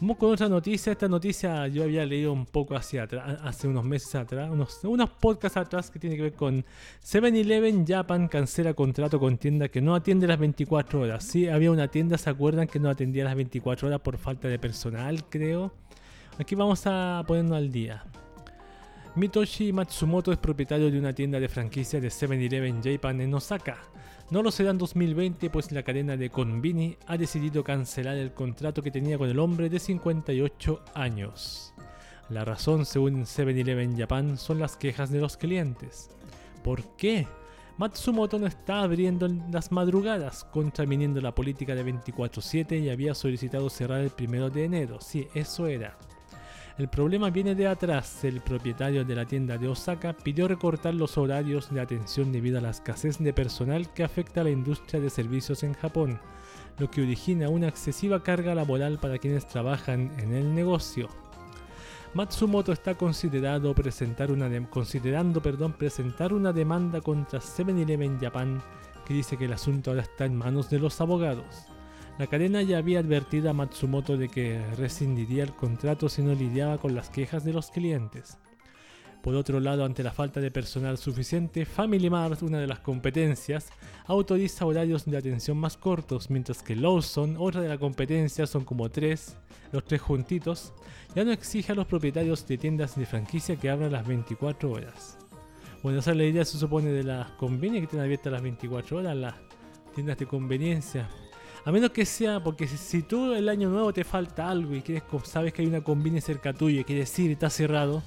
Vamos con otra noticia. Esta noticia yo había leído un poco hacia atrás, hace unos meses atrás, unos, unos podcasts atrás que tiene que ver con 7-Eleven Japan cancela contrato con tienda que no atiende las 24 horas. Sí, había una tienda, ¿se acuerdan? Que no atendía las 24 horas por falta de personal, creo. Aquí vamos a ponernos al día. Mitoshi Matsumoto es propietario de una tienda de franquicia de 7-Eleven Japan en Osaka. No lo será en 2020, pues la cadena de Konbini ha decidido cancelar el contrato que tenía con el hombre de 58 años. La razón, según 7-Eleven Japan, son las quejas de los clientes. ¿Por qué? Matsumoto no está abriendo en las madrugadas, contraviniendo la política de 24/7 y había solicitado cerrar el primero de enero. Sí, eso era. El problema viene de atrás. El propietario de la tienda de Osaka pidió recortar los horarios de atención debido a la escasez de personal que afecta a la industria de servicios en Japón, lo que origina una excesiva carga laboral para quienes trabajan en el negocio. Matsumoto está presentar una de- considerando perdón, presentar una demanda contra 7-Eleven Japan que dice que el asunto ahora está en manos de los abogados. La cadena ya había advertido a Matsumoto de que rescindiría el contrato si no lidiaba con las quejas de los clientes. Por otro lado, ante la falta de personal suficiente, Family Mart, una de las competencias, autoriza horarios de atención más cortos, mientras que Lawson, otra de la competencia, son como tres, los tres juntitos, ya no exige a los propietarios de tiendas de franquicia que abran las 24 horas. Bueno, esa es la se supone, de las convenias que estén abiertas las 24 horas, las tiendas de conveniencia. A menos que sea, porque si, si tú el año nuevo te falta algo y quieres, sabes que hay una combine cerca tuyo y quieres ir y está cerrado,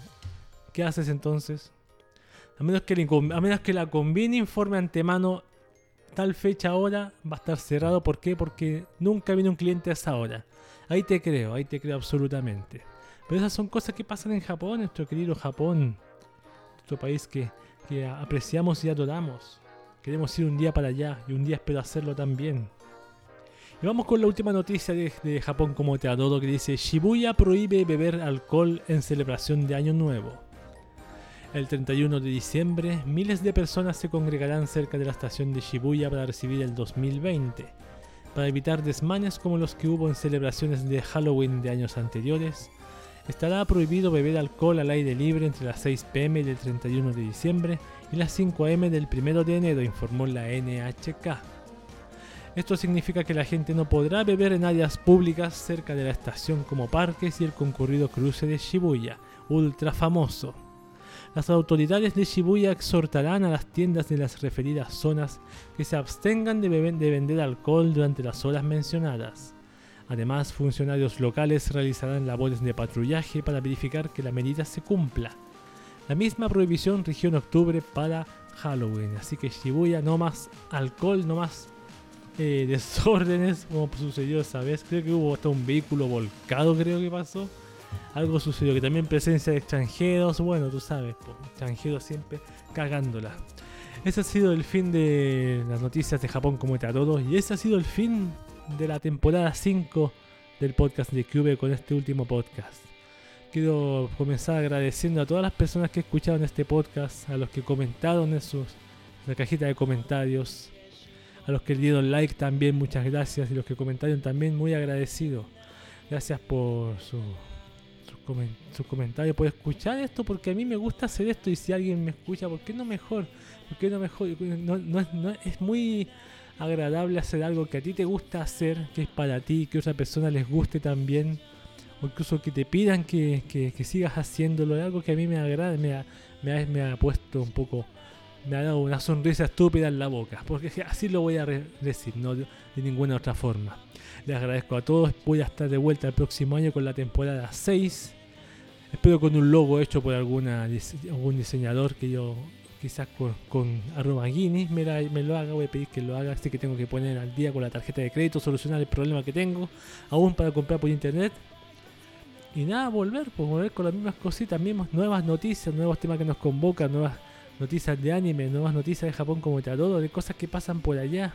¿qué haces entonces? A menos que, incom- a menos que la combine informe antemano tal fecha ahora va a estar cerrado. ¿Por qué? Porque nunca viene un cliente a esa hora. Ahí te creo, ahí te creo absolutamente. Pero esas son cosas que pasan en Japón, nuestro querido Japón. Nuestro país que, que apreciamos y adoramos. Queremos ir un día para allá y un día espero hacerlo también. Y vamos con la última noticia de, de Japón como te que dice Shibuya prohíbe beber alcohol en celebración de Año Nuevo. El 31 de diciembre, miles de personas se congregarán cerca de la estación de Shibuya para recibir el 2020. Para evitar desmanes como los que hubo en celebraciones de Halloween de años anteriores, estará prohibido beber alcohol al aire libre entre las 6 pm del 31 de diciembre y las 5 am del 1 de enero, informó la NHK. Esto significa que la gente no podrá beber en áreas públicas cerca de la estación como parques y el concurrido cruce de Shibuya, ultra famoso. Las autoridades de Shibuya exhortarán a las tiendas de las referidas zonas que se abstengan de, de vender alcohol durante las horas mencionadas. Además, funcionarios locales realizarán labores de patrullaje para verificar que la medida se cumpla. La misma prohibición rigió en octubre para Halloween, así que Shibuya no más alcohol, no más eh, desórdenes como sucedió esa vez. Creo que hubo hasta un vehículo volcado, creo que pasó. Algo sucedió, que también presencia de extranjeros, bueno, tú sabes, extranjeros siempre cagándola. Ese ha sido el fin de las noticias de Japón como te adoro y ese ha sido el fin de la temporada 5 del podcast de Cube con este último podcast. quiero comenzar agradeciendo a todas las personas que escucharon este podcast, a los que comentaron en, sus, en la cajita de comentarios, a los que dieron like también, muchas gracias, y los que comentaron también, muy agradecido. Gracias por su, su, comen- su comentario, por escuchar esto, porque a mí me gusta hacer esto y si alguien me escucha, ¿por qué no mejor? ¿Por qué no mejor? No, no es- no- es muy agradable hacer algo que a ti te gusta hacer, que es para ti, que a otra persona les guste también, o incluso que te pidan que, que- que sigas haciéndolo, es algo que a mí me agrada, me ha, me ha- me ha puesto un poco, me ha dado una sonrisa estúpida en la boca, porque así lo voy a decir, no de, ninguna otra forma. Les agradezco a todos, voy a estar de vuelta el próximo año con la temporada 6. Espero con un logo hecho por alguna, algún diseñador que yo quizás con, con arroba Guinness me, me lo haga, voy a pedir que lo haga, así que tengo que poner al día con la tarjeta de crédito, solucionar el problema que tengo, aún para comprar por internet. Y nada, volver, pues volver con las mismas cositas, mismas nuevas noticias, nuevos temas que nos convocan, nuevas noticias de anime, nuevas noticias de Japón como te adoro, de cosas que pasan por allá.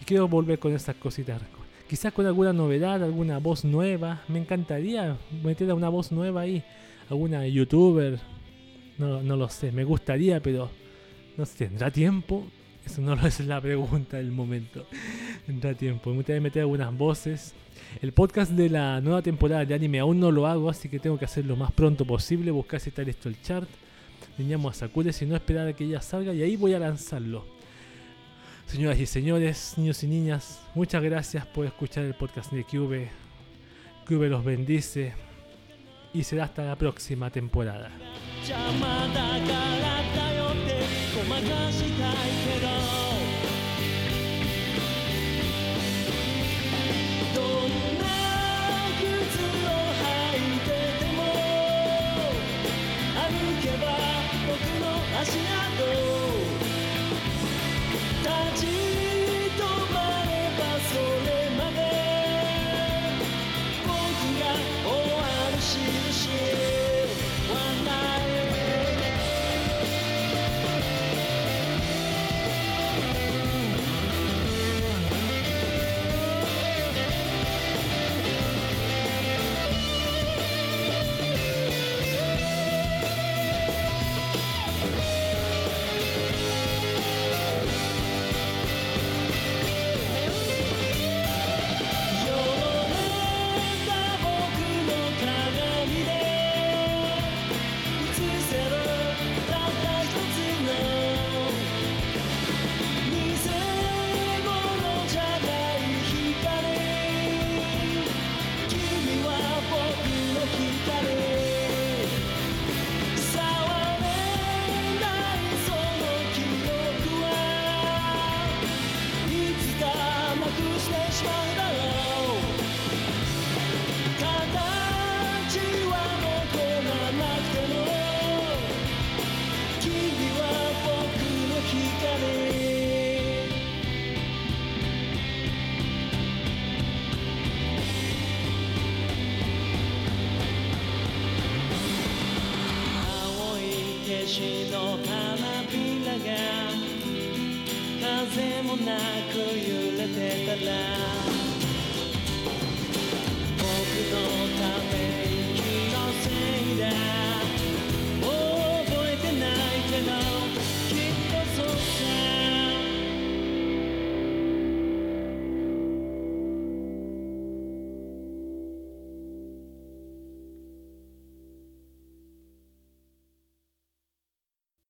Y quiero volver con esas cositas. Quizás con alguna novedad, alguna voz nueva. Me encantaría meter a una voz nueva ahí. Alguna youtuber. No, no lo sé, me gustaría, pero no sé, ¿tendrá tiempo? Eso no es la pregunta del momento. ¿Tendrá tiempo? Me gustaría meter algunas voces. El podcast de la nueva temporada de anime aún no lo hago, así que tengo que hacerlo lo más pronto posible. Buscar si está listo el chart. Niñamos a Sakura, si no esperar a que ella salga y ahí voy a lanzarlo. Señoras y señores, niños y niñas, muchas gracias por escuchar el podcast de Cube. Cube los bendice y será hasta la próxima temporada. 走れ